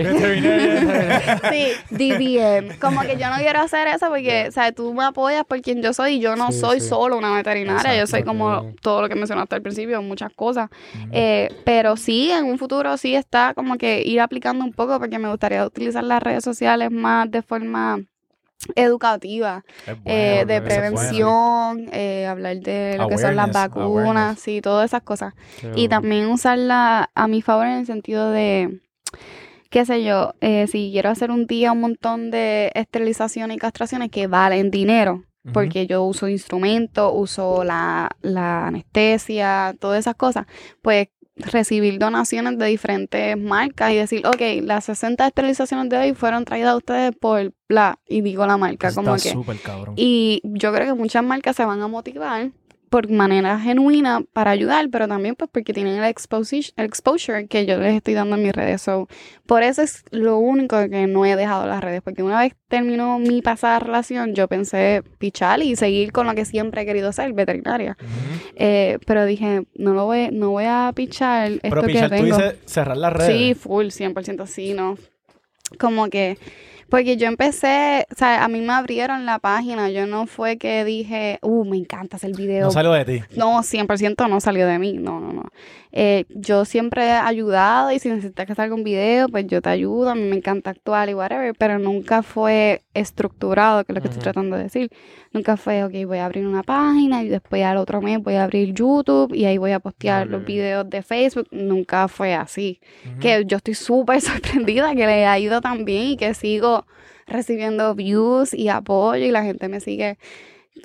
DVM, como que yo no quiero hacer eso porque, o sea, tú me apoyas por quien yo soy y yo no Sí, soy sí. solo una veterinaria, yo soy como todo lo que mencionaste al principio, muchas cosas. Eh, pero sí, en un futuro sí está como que ir aplicando un poco porque me gustaría utilizar las redes sociales más de forma educativa, bueno, eh, de prevención, eh, hablar de lo que son las vacunas, awareness. sí, todas esas cosas. Y también usarla a mi favor en el sentido de, qué sé yo, eh, si quiero hacer un día un montón de esterilizaciones y castraciones que valen dinero, porque yo uso instrumentos, uso la, la anestesia, todas esas cosas, pues recibir donaciones de diferentes marcas y decir, ok, las 60 esterilizaciones de hoy fueron traídas a ustedes por bla, y digo la marca, como que... cabrón. Y yo creo que muchas marcas se van a motivar por manera genuina para ayudar, pero también pues porque tienen el exposure, el exposure que yo les estoy dando en mis redes. So, por eso es lo único que no he dejado las redes, porque una vez terminó mi pasada relación, yo pensé pichar y seguir con lo que siempre he querido ser, veterinaria. Eh, pero dije, no lo voy, no voy a pichar esto Pero que Pichar, tú tengo. dices cerrar las redes. Sí, full, 100% sí, ¿no? Como que, porque yo empecé, o sea, a mí me abrieron la página, yo no fue que dije, uh, me encanta hacer video. No salió de ti. No, 100% no salió de mí, no, no, no. Eh, yo siempre he ayudado y si necesitas que salga un video, pues yo te ayudo, a mí me encanta actuar y whatever, pero nunca fue estructurado, que es lo que estoy tratando de decir. Nunca fue, ok, voy a abrir una página y después al otro mes voy a abrir YouTube y ahí voy a postear los videos de Facebook. Nunca fue así. Que yo estoy súper sorprendida que le ha ido tan bien y que sigo recibiendo views y apoyo y la gente me sigue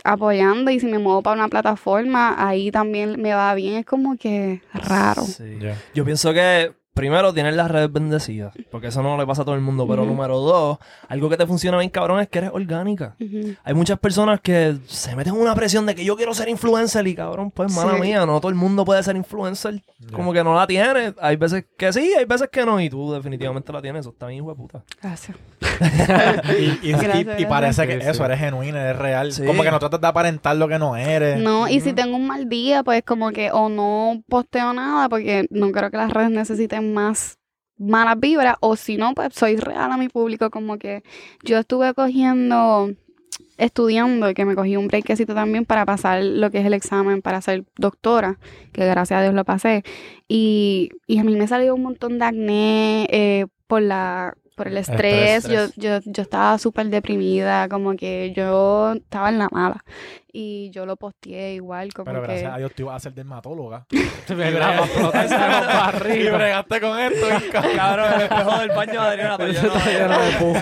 apoyando y si me muevo para una plataforma ahí también me va bien es como que raro Sí. Yo pienso que primero tienes las redes bendecidas, porque eso no le pasa a todo el mundo, pero número dos, algo que te funciona bien cabrón es que eres orgánica. Hay muchas personas que se meten en una presión de que yo quiero ser influencer y cabrón, pues mala Sí. mía, no todo el mundo puede ser influencer. Como que no la tiene. Hay veces que sí, hay veces que no. Y tú definitivamente la tienes. Eso está bien, hijo de puta. gracias Y, y- y- Gracias, y gracias. parece que Sí, sí. eso, eres genuino, eres real. Sí. Como que no tratas de aparentar lo que no eres. no y si tengo un mal día pues como que o no posteo nada porque no creo que las redes necesiten más malas vibras o si no pues soy real a mi público como que yo estuve cogiendo estudiando y que me cogí un breakcito también para pasar lo que es el examen para ser doctora, que gracias a Dios lo pasé. Y, y a mí me salió un montón de acné eh, por la por el estrés, Estrés. Yo, yo, yo estaba súper deprimida, como que yo estaba en la mala. Y yo lo posteé igual, como Pero que... gracias a Dios tú ibas a ser dermatóloga. Te y bregaste con esto. cabrón. El espejo del baño de Adriana pus.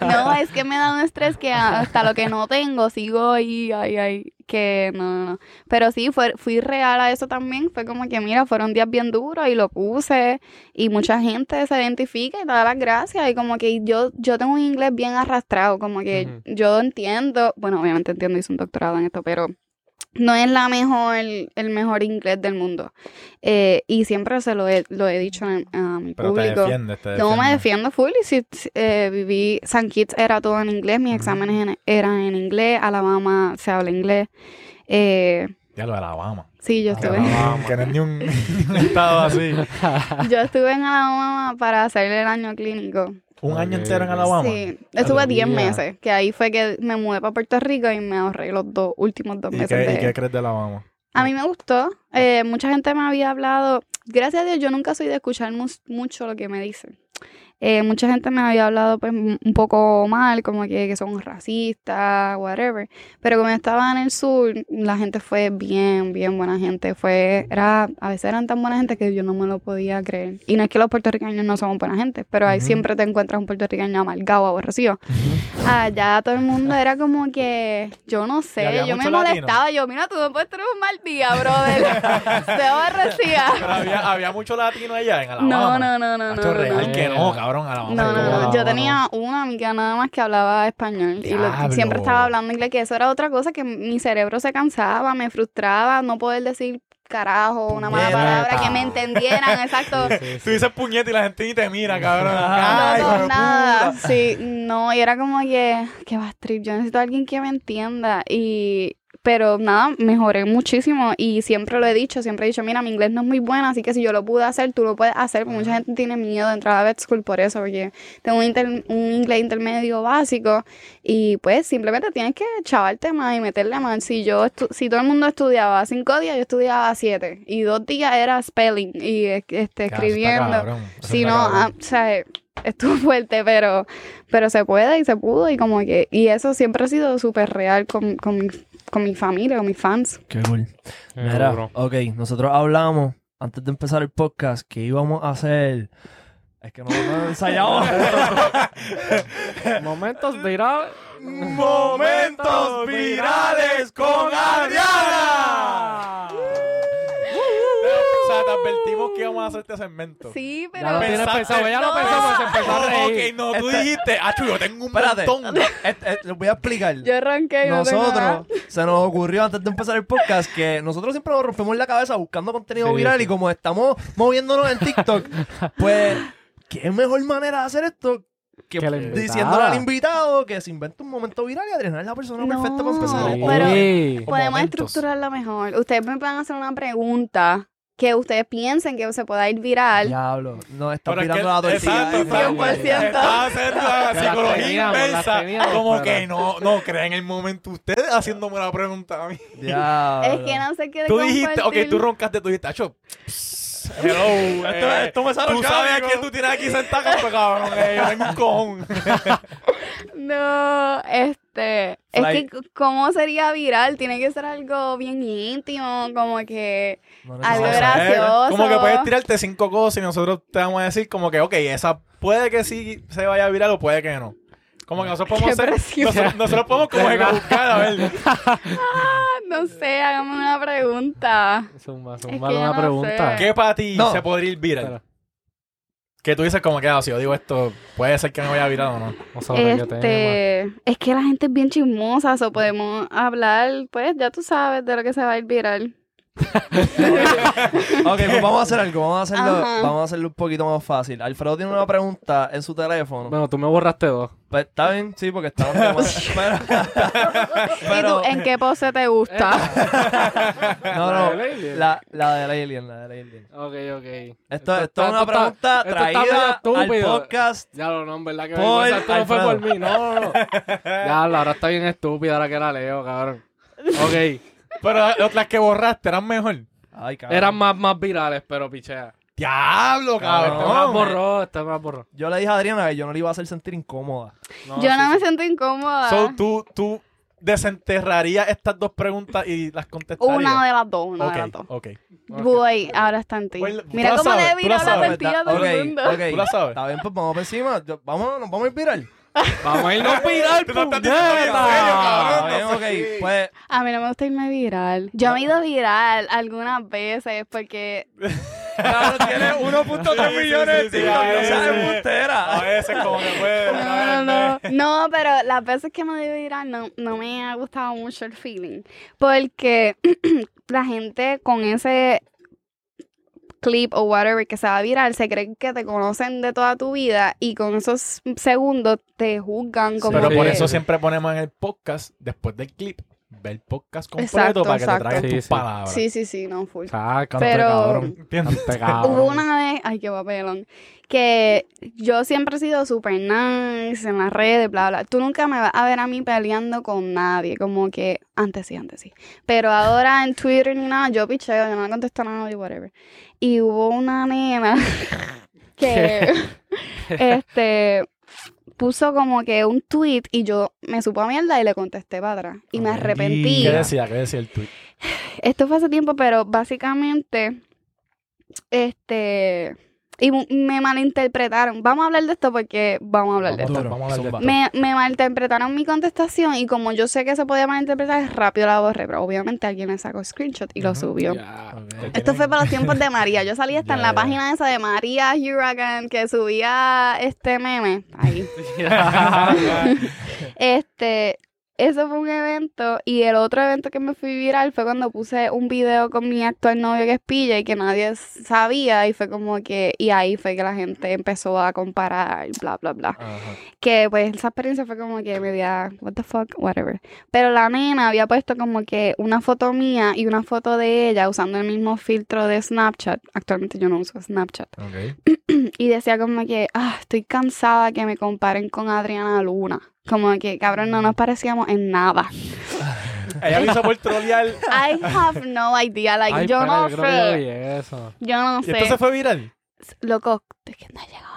No, es que me da un estrés que hasta lo que no tengo sigo ahí, ahí, ahí, que no, no, no. Pero sí, fue, fui real a eso también. Fue como que, mira, fueron días bien duros y lo puse y mucha gente se identifica y da las gracias. Y como que yo, yo tengo un inglés bien arrastrado, como que Ujú. yo entiendo, bueno, obviamente entiendo, hice un doctorado en esto, pero no es la mejor, el mejor inglés del mundo. Eh, y siempre se lo he, lo he dicho en- a mi Pero te público. defiendes, te No, me defiendes. defiendo full. Y si, eh, viví, San Kitts era todo en inglés, mis exámenes en- eran en inglés, Alabama se habla inglés. Eh, Ya lo de Alabama. Sí, yo estuve. que no es ni un, ni un estado así. Yo estuve en Alabama para hacer el año clínico. Un año entero en. Alabama. Sí, estuve 10 Aleluya. meses, que ahí fue que me mudé para Puerto Rico y me ahorré los dos últimos dos ¿Y meses. qué, de- y qué crees de Alabama? A mí me gustó. Eh, mucha gente me había hablado. Gracias a Dios, yo nunca soy de escuchar mucho lo que me dicen. Eh, mucha gente me había hablado pues, un poco mal, como que, que son racistas, whatever. Pero como estaba en el sur, la gente fue bien, bien buena gente. Fue, era, a veces eran tan buena gente que yo no me lo podía creer. Y no es que los puertorriqueños no somos buena gente, pero ahí Ujú. siempre te encuentras un puertorriqueño amargado, aborrecido. Allá todo el mundo era como que, yo no ¿Y sé, yo me mucho latino? molestaba. Yo, mira, tú no puedes tener un mal día, brother. Te aborrecía. Pero había, había mucho latino allá en No, Alabama. no, no, no, no. Hacho, no, real no. que no, cabrón. No, no, no. Yo tenía una amiga nada más que hablaba español y lo- siempre estaba hablando inglés, que eso era otra cosa que mi cerebro se cansaba, me frustraba no poder decir carajo, una mala Puñeta. palabra, que me entendieran, exacto. Tú dices puñete y la gente ni te mira, cabrón. Ajá. Ay, No, no, nada. puta. Sí, no, y era como que, que va trip, yo necesito a alguien que me entienda. Y, pero nada, mejoré muchísimo y siempre lo he dicho, siempre he dicho, mira, mi inglés no es muy bueno, así que si yo lo pude hacer, tú lo puedes hacer. Porque mucha gente tiene miedo de entrar a vet school por eso, porque tengo un, inter- un inglés intermedio básico y pues simplemente tienes que chavarte más y meterle más. Si yo, si todo el mundo estudiaba cinco días, yo estudiaba siete y dos días era spelling y este, escribiendo. Si no, cabrón. ah, o sea, estuvo fuerte, pero, pero se puede y se pudo y como que, y eso siempre ha sido súper real con, con, mi, con mi familia, con mis fans. Qué cool. Mira, ok, nosotros hablamos antes de empezar el podcast que íbamos a hacer. Es que no no ensayamos. Momentos virales. Momentos virales con Adriana. Advertimos que íbamos a hacer este segmento. Sí, Ya lo pero... tienes Pensaste- pensado, ya lo pensó, pues se empezó a reír. ok, no, tú Este- dijiste, Achu, yo tengo un Espérate. montón. Eh, eh, les voy a explicar. Yo ronqué y no tengo nada. nosotros se nos ocurrió antes de empezar el podcast que nosotros siempre nos rompemos la cabeza buscando contenido Sí, viral sí. y como estamos moviéndonos en TikTok, pues qué mejor manera de hacer esto que Que la invitada. diciéndole al invitado que se invente un momento viral y Adriana es la persona No. perfecta para empezar. Sí. Pero-. Podemos momentos. estructurarla mejor. Ustedes me pueden hacer una pregunta que ustedes piensen que se pueda ir viral. Diablo, no estás Pero es mirando la tortilla. exacto, eh, exacto. 100%. Estaba haciendo la psicología inversa. teníamos, Como pero- que no, no creen el momento. Ustedes haciéndome la pregunta a mí. Diablo. Es que no sé qué Tú dijiste, ok, tú roncaste, tú dijiste, Acho. Hello. Esto- eh, esto me sale Tú sabes a quién tú tienes aquí sentado, pues, cabrón. eh, yo tengo un cojón. No, este, es que cómo sería viral, tiene que ser algo bien íntimo, como que algo gracioso. Como que puedes tirarte cinco cosas y nosotros te vamos a decir como que, ok, esa puede que sí se vaya a viral o puede que no. Como que nosotros podemos ser, nosotros, nosotros podemos como que buscar a ver. No sé, hágame una pregunta. Zumba, Es zumba que yo una no pregunta. sé. ¿Qué para ti No. se podría ir viral? Espera, Que tú dices como que, ah, si yo digo esto, puede ser que me vaya viral o no. a ver qué tema. Este, es que la gente es bien chismosa, o podemos hablar, pues ya tú sabes de lo que se va a ir viral. Ok, pues vamos a hacer algo. Vamos a hacerlo, Ajá. vamos a hacerlo un poquito más fácil. Alfredo tiene una pregunta en su teléfono. Bueno, tú me borraste dos. Pues, está bien, sí, porque está pero, ¿Y pero- tú en qué pose te gusta? No, La no. La, la del alien, la del alien. Ok, ok. Esto, esto está- es una esto pregunta esto está traída al podcast. Ya lo no, en verdad que Por esto no fue por mí, no, no, no. Ya, la ahora está bien estúpida ahora que la leo, cabrón. Ok, Pero las- que borraste eran mejor. Ay, cabrón. eran más, más virales, pero pichea. Diablo, Cabrón. Esta me cabrón. las borró, esta me las borró. Yo le dije a Adriana que yo no le iba a hacer sentir incómoda. No, Yo sí, no me sí. siento incómoda. So, tú, tú desenterrarías estas dos preguntas y las contestarías. una de las dos, una de las dos. ok. Voy, ahora está en ti. Pues, tú Mira cómo le vino la la sabes. tortilla a todo Ok, el mundo. ok. ¿Tú la sabes? Está bien, pues vamos por encima. Yo- vamos, nos vamos a ir viral. Vamos a irnos viral, Tú no estás diciendo en serio, cabrón. Está bien, ok. Pues, A mí no me gusta irme viral. Yo me he ido viral algunas veces porque cabrón, tiene 1.3 Sí, millones sí, de sí, a No seas veces. embustera. A veces como que puede. No, no, no, pero las veces que me he ido viral no, no me ha gustado mucho el feeling. Porque la gente con ese clip o whatever que se va viral se creen que te conocen de toda tu vida y con esos segundos te juzgan como Pero por eso siempre ponemos en el podcast, después del clip, ver el podcast completo Exacto, para que te traigan Sí, tus sí. palabras. Sí, sí, sí, no, full. Pero-. Hubo una vez, ay, qué papelón, que yo siempre he sido super nice en las redes, bla, bla. Tú nunca me vas a ver a mí peleando con nadie, como que antes sí, antes sí. Pero ahora en Twitter ni nada, yo picheo, yo no le contesto a nadie, whatever. Y hubo una nena que, este, puso como que un tweet y yo me supo a mierda y le contesté para atrás. Y me Ok. arrepentí. ¿Qué decía? ¿Qué decía el tweet? Esto fue hace tiempo, pero básicamente, este, y me malinterpretaron. Vamos a hablar de esto porque vamos a hablar de esto. a- vamos a hablar de Zumba. esto. Me, me malinterpretaron mi contestación y como yo sé que se podía malinterpretar, rápido la borré, pero obviamente alguien le sacó screenshot y lo subió. Esto fue para los tiempos de María. Yo salí hasta en la página esa de María Huracan que subía este meme. Ahí. Este, eso fue un evento y el otro evento que me fui viral fue cuando puse un video con mi actual novio que es Pilla y que nadie sabía y fue como que, y ahí fue que la gente empezó a comparar, bla, bla, bla. Ajá. Que pues esa experiencia fue como que media, what the fuck, whatever. Pero la nena había puesto como que una foto mía y una foto de ella usando el mismo filtro de Snapchat. Actualmente yo no uso Snapchat. Ok. Y decía como que, ah, estoy cansada que me comparen con Adriana Luna. Como que, cabrón, no nos parecíamos en nada. Ella lo hizo por trolear. I have no idea. Like, Ay, yo no yo creo que yo sé. vi eso. Yo no Y sé. esto se fue viral. Loco, es que no he llegado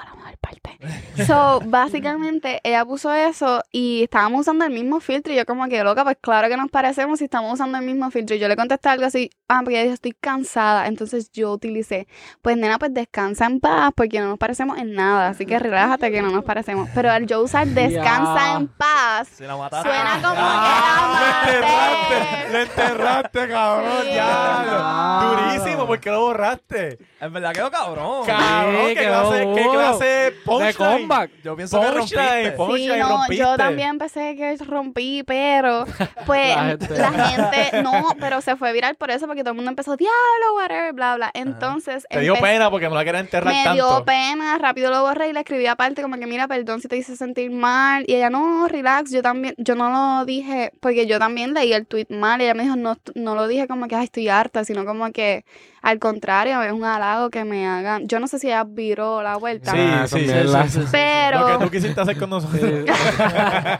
parte. So, básicamente, ella puso eso y estábamos usando el mismo filtro. Y yo, como que, loca, pues claro que nos parecemos si estamos usando el mismo filtro. Y yo le contesté algo así, ah, porque ella dijo, estoy cansada. Entonces yo utilicé, pues nena, pues descansa en paz, porque no nos parecemos en nada. Así que relájate que no nos parecemos. Pero al yo usar descansa Ya. en paz, la suena como Ah, que la enterraste, maté. lo enterraste, cabrón, Sí. ya. Durísimo, ¿por qué lo borraste? En verdad quedó cabrón. Cabrón, ¿qué quedó clase, qué clase de comeback. Yo pienso que rompiste. punchline, Sí, no, rompiste. yo también pensé que rompí, pero pues La la gente- no, pero se fue viral por eso, porque todo el mundo empezó, diablo, whatever, bla, bla. Entonces, Te dio pena porque no la quería enterrar me tanto. dio pena, rápido lo borré y le escribí aparte como que, mira, perdón si te hice sentir mal. Y ella, no, relax, yo también, yo no lo dije, porque yo también leí el tweet mal. Y ella me dijo, no, no lo dije como que, ay, estoy harta, sino como que, al contrario, es un halago que me hagan. Yo no sé si ella viró la vuelta. Sí, Ah, sí, sí, sí. Pero- Lo que tú quisiste hacer con nosotros.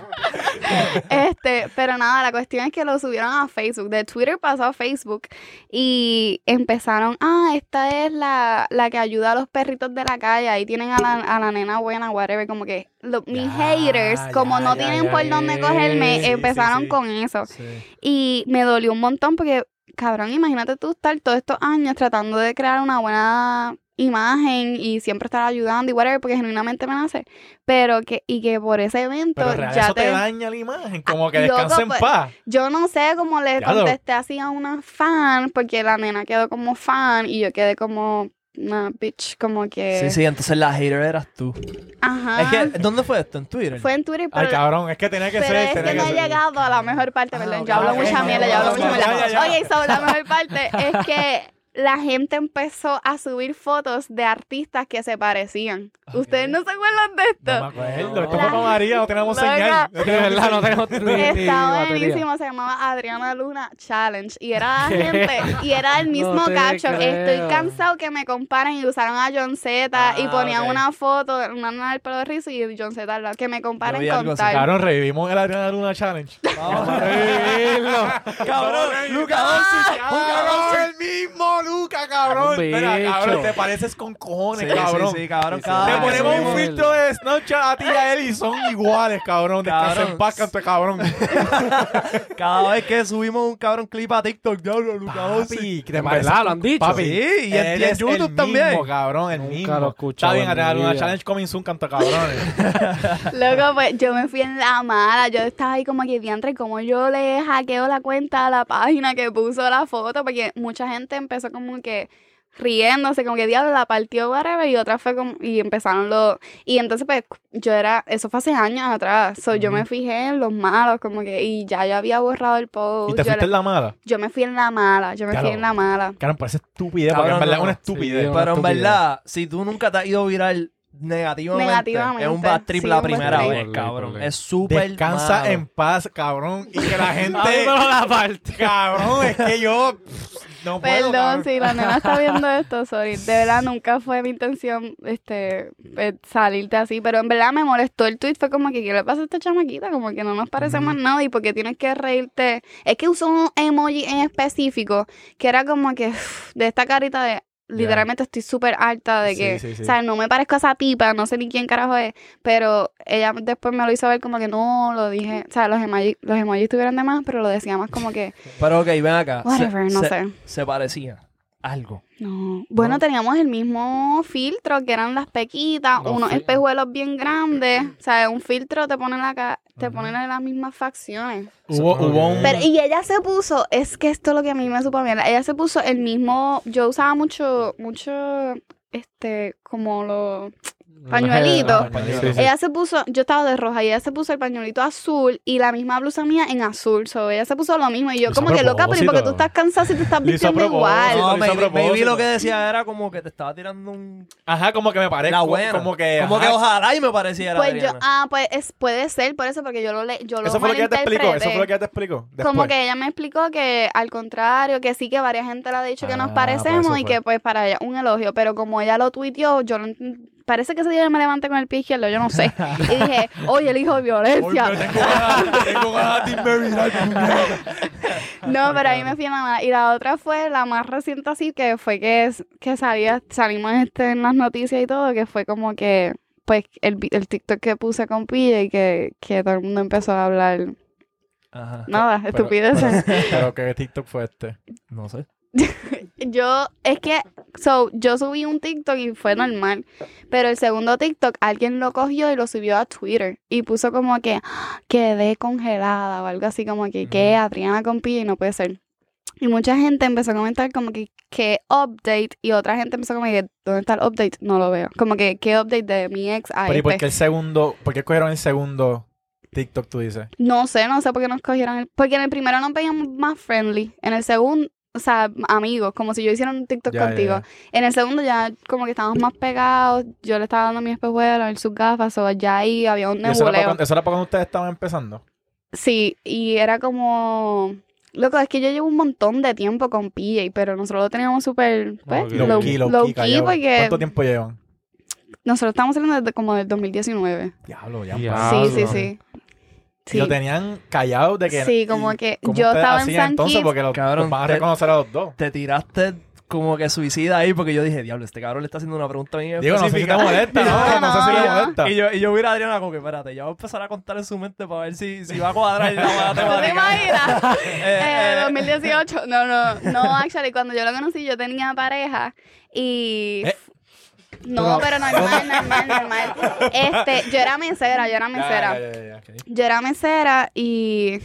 Este, pero nada, la cuestión es que lo subieron a Facebook. De Twitter pasó a Facebook y empezaron, ah, esta es la, la que ayuda a los perritos de la calle. Ahí tienen a la, a la nena buena, whatever. Como que lo- mis Ya, haters, como ya, no ya, tienen ya, por ya. dónde cogerme, Sí, sí, empezaron sí. con eso. Sí. Y me dolió un montón porque, cabrón, imagínate tú estar todos estos años tratando de crear una buena imagen y siempre estar ayudando y whatever, porque genuinamente me nace. Pero que, y que por ese evento Pero real, ya eso te... te daña la imagen. Como que Ah, loco, descansa en pues, paz. yo no sé cómo le Ya lo- contesté así a una fan, porque la nena quedó como fan y yo quedé como una bitch, como que. Sí, sí, entonces la hater eras tú. Ajá. Es que, ¿dónde fue esto? ¿En Twitter? Fue en Twitter, pero. Ay, cabrón, es que tenía que pero ser. es tenía que no he llegado a la mejor parte, Ah, Yo hablo mucha mierda, yo hablo mucha mierda. Oye, so, la mejor parte es que la gente empezó a subir fotos de artistas que se parecían. ¿Ustedes no se acuerdan de esto? No me acuerdo. Esto fue con María, no tenemos Loca. señal. De verdad, no tenemos batería. buenísimo, se llamaba Adriana Luna Challenge y era la gente y era el mismo No caption, estoy cansado que me comparen y usaron a John Z y Ah, ponían una foto, una nena del pelo de rizo y John Z al lado, que me comparen con tal. Cabrón, revivimos el Adriana Luna Challenge. Vamos a revivirlo. Cabrón, Luca Doncic. Cabrón, el mismo Luca, cabrón. Espera, cabrón, te pareces con cojones, Sí, cabrón. sí, sí, cabrón. Sí, cada Te vez que ponemos un subimos- filtro de Snapchat a ti y a él y son iguales, cabrón. Descansa Cabrón. en paz, canto de cabrón. Cada vez que subimos un cabrón clip a TikTok, diablo, Luca. Papi, que te verdad, lo han dicho. Papi, Sí, y en- YouTube el también. Mismo, cabrón, el Nunca mismo. lo Está bien, Luna vida. Challenge coming soon, canto cabrones. Loco, pues yo me fui en la mala, yo estaba ahí como que diantre, como yo le hackeo la cuenta a la página que puso la foto, porque mucha gente empezó como que riéndose, como que diablo la partió whatever, y otra fue como, y empezaron los, y entonces pues yo era, eso fue hace años atrás, so yo me fijé en los malos, como que, y ya yo había borrado el post, ¿Y te yo, fuiste en la mala? yo me fui en la mala, yo me fui en la mala. Cabrón, parece estupidez, porque en verdad es una estupidez. Sí, Pero en estupidez. verdad, si tú nunca te has ido viral negativamente, Negativamente, es un bad trip sí, la primera trip. vez, cabrón. Es súper Descansa malo. en paz, cabrón. Y que la gente. Dámelo la parte. cabrón, es que yo. No. Perdón, si la nena está viendo esto, sorry. De verdad, nunca fue mi intención este, eh, salirte así. Pero en verdad me molestó el tweet. Fue como que, ¿qué le pasa a esta chamaquita? Como que no nos parece más nada. Y porque tienes que reírte. Es que usó un emoji en específico que era como que de esta carita de. Literalmente estoy súper harta de que, sí, sí. o sea, no me parezco a esa tipa, no sé ni quién carajo es, pero ella después me lo hizo ver como que no, lo dije, o sea, los emojis, los emojis estuvieran de más, pero lo decía más como que, Pero ok, ven acá. se- whatever, no se, sé. Se parecía. Algo. No. Bueno, No. teníamos el mismo filtro que eran las pequitas, Los unos fil- espejuelos bien grandes. O sea, un filtro te pone la ca- te ponen en las mismas facciones. Hubo, hubo un. Pero, y ella se puso, es que esto es lo que a mí me supo mierda. Ella se puso el mismo, yo usaba mucho, mucho, este, como lo, Pañuelito. Sí, sí. ella se puso, yo estaba de roja y ella se puso el pañuelito azul y la misma blusa mía en azul. So, ella se puso lo mismo y yo como que loca, pero ¿y por qué tú estás cansada si te estás vistiendo igual? No, a baby, lo que decía era como que te estaba tirando un... Ajá, como que me parece. La buena. Como que. Como que ojalá y me pareciera Pues yo, ah, pues es, puede ser por eso, porque yo lo le, yo lo Eso fue lo que ella te explicó. Eso fue lo que ella te explicó. Como que ella me explicó que al contrario, que sí que varias gente le ha dicho que Ah, nos por parecemos eso y que pues para ella un elogio, pero como ella lo tuiteó, yo no parece que ese día me levanté con el pie izquierdo, yo no sé. y dije, oye, el hijo de violencia. pero tengo ganas, tengo ganas de. No, pero ahí me fui a mamá. Y la otra fue la más reciente así, que fue que, que salía, salimos este en las noticias y todo, que fue como que, pues, el, el TikTok que puse con Pilla y que, que todo el mundo empezó a hablar, Ajá. nada, Pero- estupideces. Pero que TikTok fue este. No sé. Yo, es que, so, yo subí un TikTok y fue normal, pero el segundo TikTok alguien lo cogió y lo subió a Twitter y puso como que "Ah, quedé congelada o algo así como que que Adriana con y no puede ser. Y mucha gente empezó a comentar como que qué update y otra gente empezó como que ¿dónde está el update? No lo veo. Como que qué update de mi ex a Pero ¿y por este. qué el segundo? ¿Por qué cogieron el segundo TikTok, tú dices? No sé, no sé por qué nos cogieron el... Porque en el primero nos veíamos más friendly. En el segundo, o sea, amigos, como si yo hiciera un TikTok Ya, contigo. ya. En el segundo ya como que estábamos más pegados. Yo le estaba dando mi espejuelo, él sus gafas, o ya ahí había un ¿Y eso, era para nebuleo. cuando, eso era para cuando ustedes estaban empezando? Sí, y era como... Loco, es que yo llevo un montón de tiempo con PJ, pero nosotros lo teníamos súper, pues, low, Low key, low low key, key, callado. porque ¿Cuánto tiempo llevan? nosotros estamos hablando desde como del 2019. Diablo, ya. Sí, sí, Diablo. Sí. Y lo tenían callado de que. Sí, como que ¿cómo yo estaba en San entonces Kitts. porque los, Cabrón, los van a te- reconocer a los dos. Te tiraste como que suicida ahí porque yo dije, diablo, este cabrón le está haciendo una pregunta bien Digo, no sé si te específica. molesta, No, ¿no? No sé si le no. molesta. Y yo, y yo vi a Adriana como que, espérate, ya voy a empezar a contar en su mente para ver si, si va a cuadrar la ¿Tú te imaginas? Eh, Eh, eh, 2018. No, no, no, actually, cuando yo lo conocí, yo tenía pareja y. Eh. No, pero normal, normal, normal. Este, yo era mesera, yo era mesera. Ya, ya, ya, ya. Yo era mesera y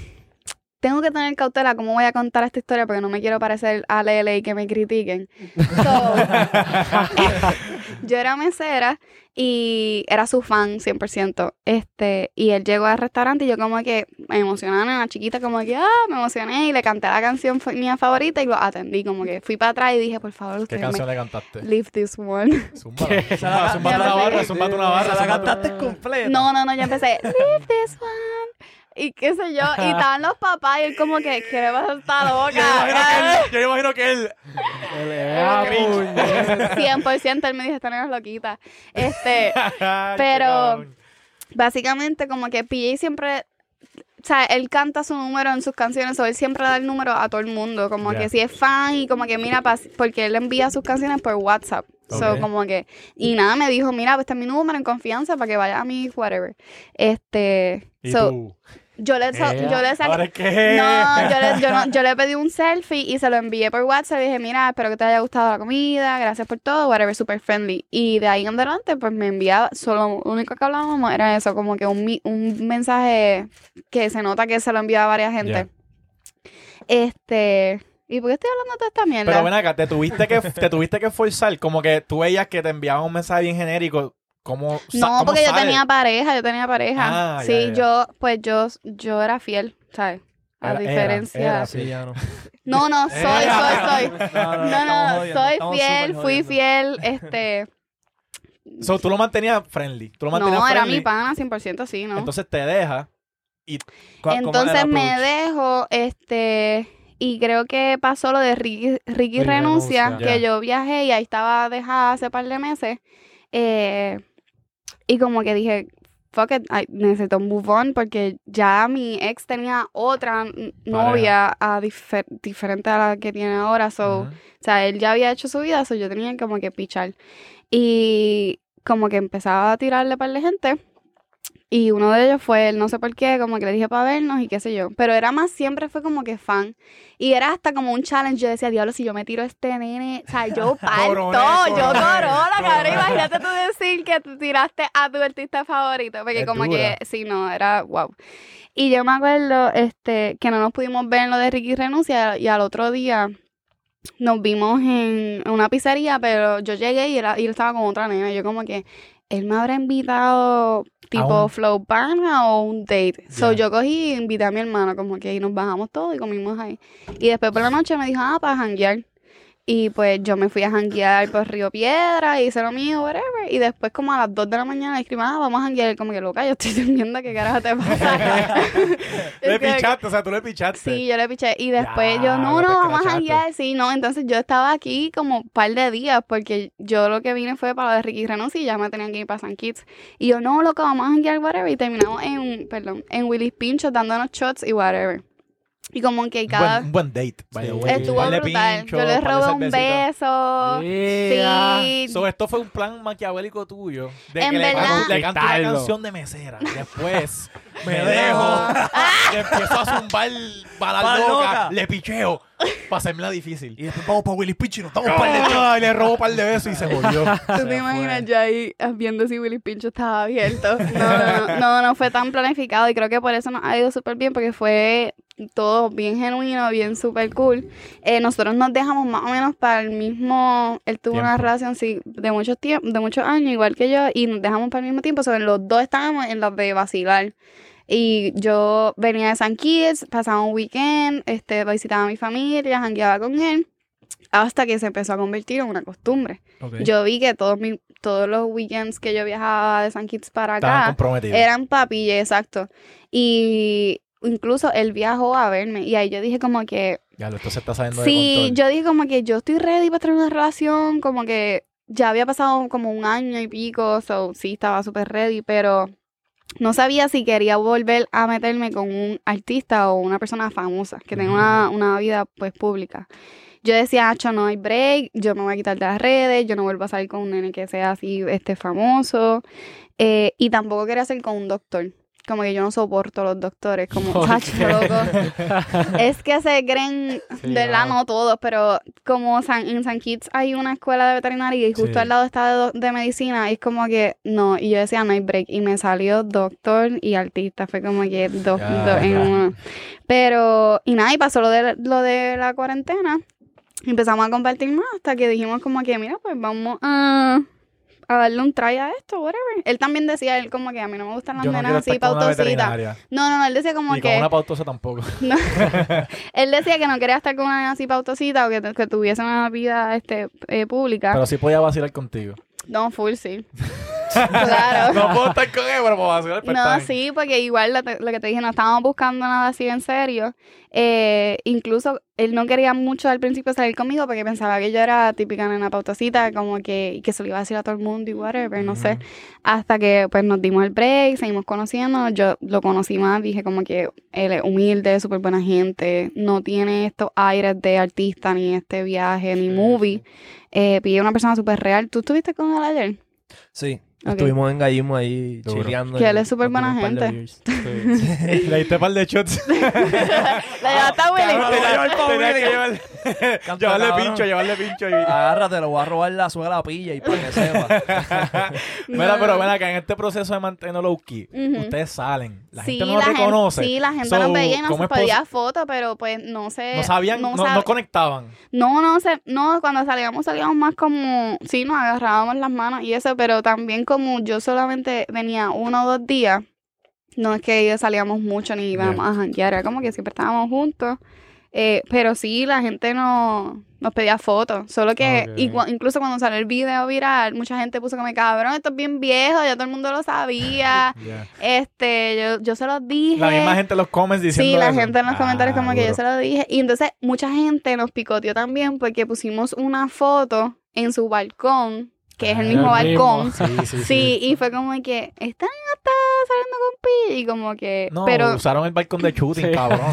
tengo que tener cautela cómo voy a contar esta historia porque no me quiero parecer a Lele y que me critiquen. So, yo era mesera y era su fan 100%. Este, y él llegó al restaurante y yo como que me emocioné, una chiquita como que, ah, me emocioné y le canté la canción mía favorita y lo atendí, como que fui para atrás y dije, por favor, ¿Qué canción me... le cantaste? Leave this one. Zumba. la- Zumba una barra, zumba una barra. la cantaste completa. No, no, no, yo empecé, leave this one. Y qué sé yo, y estaban los papás y él como que, ¿qué le pasa a esta Yo me imagino que loca? él- yo me imagino que él. Puñeta. 100% él me dijo, esta nena es loquita. Este, Pero- básicamente como que PJ siempre, o sea, él canta su número en sus canciones, o él siempre da el número a todo el mundo, como que si es fan y como que mira, porque él envía sus canciones por WhatsApp. So, Ok. como que, y nada, me dijo, mira, pues este es mi número en confianza para que vaya a mi whatever. Este, ¿Y so, tú? Yo le, so- yo le saqué, es que. No, yo le, yo, no- yo le pedí un selfie y se lo envié por WhatsApp y dije, mira, espero que te haya gustado la comida, gracias por todo, whatever, super friendly. Y de ahí en adelante, pues me enviaba, solo lo único que hablábamos era eso, como que un, un mensaje que se nota que se lo enviaba a varias gente. Este, ¿y por qué estoy hablando de esta mierda? Pero ven acá, te tuviste que, te tuviste que forzar, como que tú veías que te enviaban un mensaje bien genérico. ¿Cómo, sa- no, cómo porque yo tenía pareja, yo tenía pareja. Ah, sí, ya, ya. yo, pues yo, yo era fiel, ¿sabes? A Era- diferencia. era, Sí, ya no. No, no, soy, soy, soy. No, no, No, soy fiel, fui fiel, este, So, tú lo mantenías friendly. Tú lo mantenías no, era mi pana 100%, sí, ¿no? Entonces te deja. ¿Cu- cómo Entonces me dejo, este, y creo que pasó lo de Ricky, Ricky renuncia, renuncia. que yo viajé y ahí estaba dejada hace par de meses. eh, y como que dije, fuck it, I- necesito move on porque ya mi ex tenía otra novia a difer- diferente a la que tiene ahora, so, o sea, él ya había hecho su vida, so yo tenía como que pichar. Y como que empezaba a tirarle par de gente. Y uno de ellos fue él, no sé por qué, como que le dije para vernos y qué sé yo. Pero era más, siempre fue como que fan. Y era hasta como un challenge. Yo decía, diablo, si yo me tiro a este nene, o sea, yo parto, Coroné, yo coroné, corola, cabrón. Imagínate tú decir que tú tiraste a tu artista favorito. Porque Es como dura. que, sí, no, era wow. Y yo me acuerdo este, que no nos pudimos ver en lo de Ricky Renuncia y al otro día nos vimos en una pizzería, pero yo llegué y él, y él estaba con otra nena. Y yo como que, él me habrá invitado tipo un- flow pana o un date. So Ya. yo cogí y invité a mi hermano, como que y nos bajamos todos y comimos ahí. Y después por la noche me dijo, ah, para janguear. Y pues yo me fui a janguear por Río Piedra, hice lo mío, whatever. Y después como a las 2 de la mañana escribí, ah, vamos a janguear. Como que loca, yo estoy durmiendo, ¿qué carajo te pasa? Le pichaste, o sea, tú le pichaste. Sí, yo le piché. Y después yo, Ya, no, te no, vamos a janguear. Sí, no. Entonces yo estaba aquí como un par de días porque yo lo que vine fue para lo de Ricky Renuncia y ya me tenían que ir para San Kitts. Y yo, no, loco, vamos a janguear, whatever. Y terminamos en, perdón, en Willy's Pincho dándonos shots y whatever. Y como que Un cada... buen, un buen date, by the Sí. way. Estuvo de brutal. pinchos, yo le par de robé un beso. Yeah. Sí. So, esto fue un plan maquiavélico tuyo. De En que le, verdad- le canto una Conquistarlo. canción de mesera. Después me dejo. le empiezo a zumbar balas Balas locas. Le picheo. Para hacerme la difícil. Y después vamos para Willy Pitch y nos damos un par de. Ay, le robo un par de besos y se jodió. ¿Tú te imaginas ya ahí ah, viendo si Willy Pincho estaba abierto? No, no, no, no, no fue tan planificado y creo que por eso nos ha ido súper bien porque fue todo bien genuino, bien súper cool. Eh, nosotros nos dejamos más o menos para el mismo, él tuvo una relación sí, de muchos de muchos años, igual que yo, y nos dejamos para el mismo tiempo, o sea, los dos estábamos en las de vacilar. Y yo venía de San Kitts, pasaba un weekend, este, visitaba a mi familia, jangueaba con él, hasta que se empezó a convertir en una costumbre. Yo vi que todos, mis, todos los weekends que yo viajaba de San Kitts para acá eran papille, exacto. Y incluso él viajó a verme y ahí yo dije como que, Ya, esto se está saliendo de sí, control. yo dije como que yo estoy ready para tener una relación, como que ya había pasado como un año y pico, so sí, estaba súper ready, pero no sabía si quería volver a meterme con un artista o una persona famosa, que tenga una, una vida pues pública. Yo decía, Acho, no hay break, yo me voy a quitar de las redes, yo no vuelvo a salir con un nene que sea así, este, famoso. Eh, y tampoco quería salir con un doctor. Como que yo no soporto los doctores, como, ¿Por Acho, qué? loco. Es que se creen, Sí, de verdad, no. no todos, pero como San- en San Kitts hay una escuela de veterinaria y justo Sí. al lado está de, de medicina, y es como que no, y yo decía no hay break, y me salió doctor y artista, fue como que dos en uno. Pero, y nada, y pasó lo de, lo de la cuarentena, empezamos a compartir más hasta que dijimos como que, mira, pues vamos a, a darle un try a esto, whatever. Él también decía, él como que a mí no me gustan las Yo no nenas así pautositas. No, no, no, él decía como que... con una pautosa tampoco. No. Él decía que no quería estar con una nena así pautosita o que, que tuviese una vida este, eh, pública. Pero sí podía vacilar contigo. No, full sí. claro. no puedo estar con él, pero puedo vacilar. pues, No, está bien. sí, porque igual lo, que te dije, no estábamos buscando nada así en serio. Eh, incluso él no quería mucho al principio salir conmigo porque pensaba que yo era típica nena pautosita, como que, y que se lo iba a decir a todo el mundo y whatever, no sé. Hasta que pues nos dimos el break, seguimos conociendo. Yo lo conocí más, dije como que él es humilde, súper buena gente, no tiene estos aires de artista, ni este viaje, ni movie. Eh, pide una persona súper real. ¿Tú estuviste con él ayer? Sí. Ok. Estuvimos en Gallismo ahí chileando. Que él es súper buena gente. Le diste un par de shots. La llevaste a Willy. Llevarle pincho, llevarle pincho. Y... Agárrate, lo voy a robar la suela a la pilla y para que sepa. Mira, pero ven acá, en este proceso de mantenerlo low key, ustedes salen. La Sí, gente no lo la gente- reconoce. sí, la gente So, nos veía y nos ¿cómo es pedía fotos, pero pues no sé. No sabían, no, no sab- conectaban. No, no sé, no, cuando salíamos salíamos más como, sí, nos agarrábamos las manos y eso, pero también como yo solamente venía uno o dos días, no es que salíamos mucho ni íbamos a janguear, era como que siempre estábamos juntos Eh, pero sí, la gente no, nos pedía fotos. Solo que incluso cuando salió el video viral, mucha gente puso como, cabrón, esto es bien viejo, ya todo el mundo lo sabía. Yeah. este, yo, yo se los dije. La misma gente en los comments diciendo Sí, la eso. gente en los Ah, comentarios como que yo se lo dije. Y entonces mucha gente nos picoteó también porque pusimos una foto en su balcón, que es el Ah, mismo balcón. Sí, sí, Sí, y fue como que, esta niña está saliendo con Pi. Y como que, No, pero, usaron el balcón de shooting, cabrón.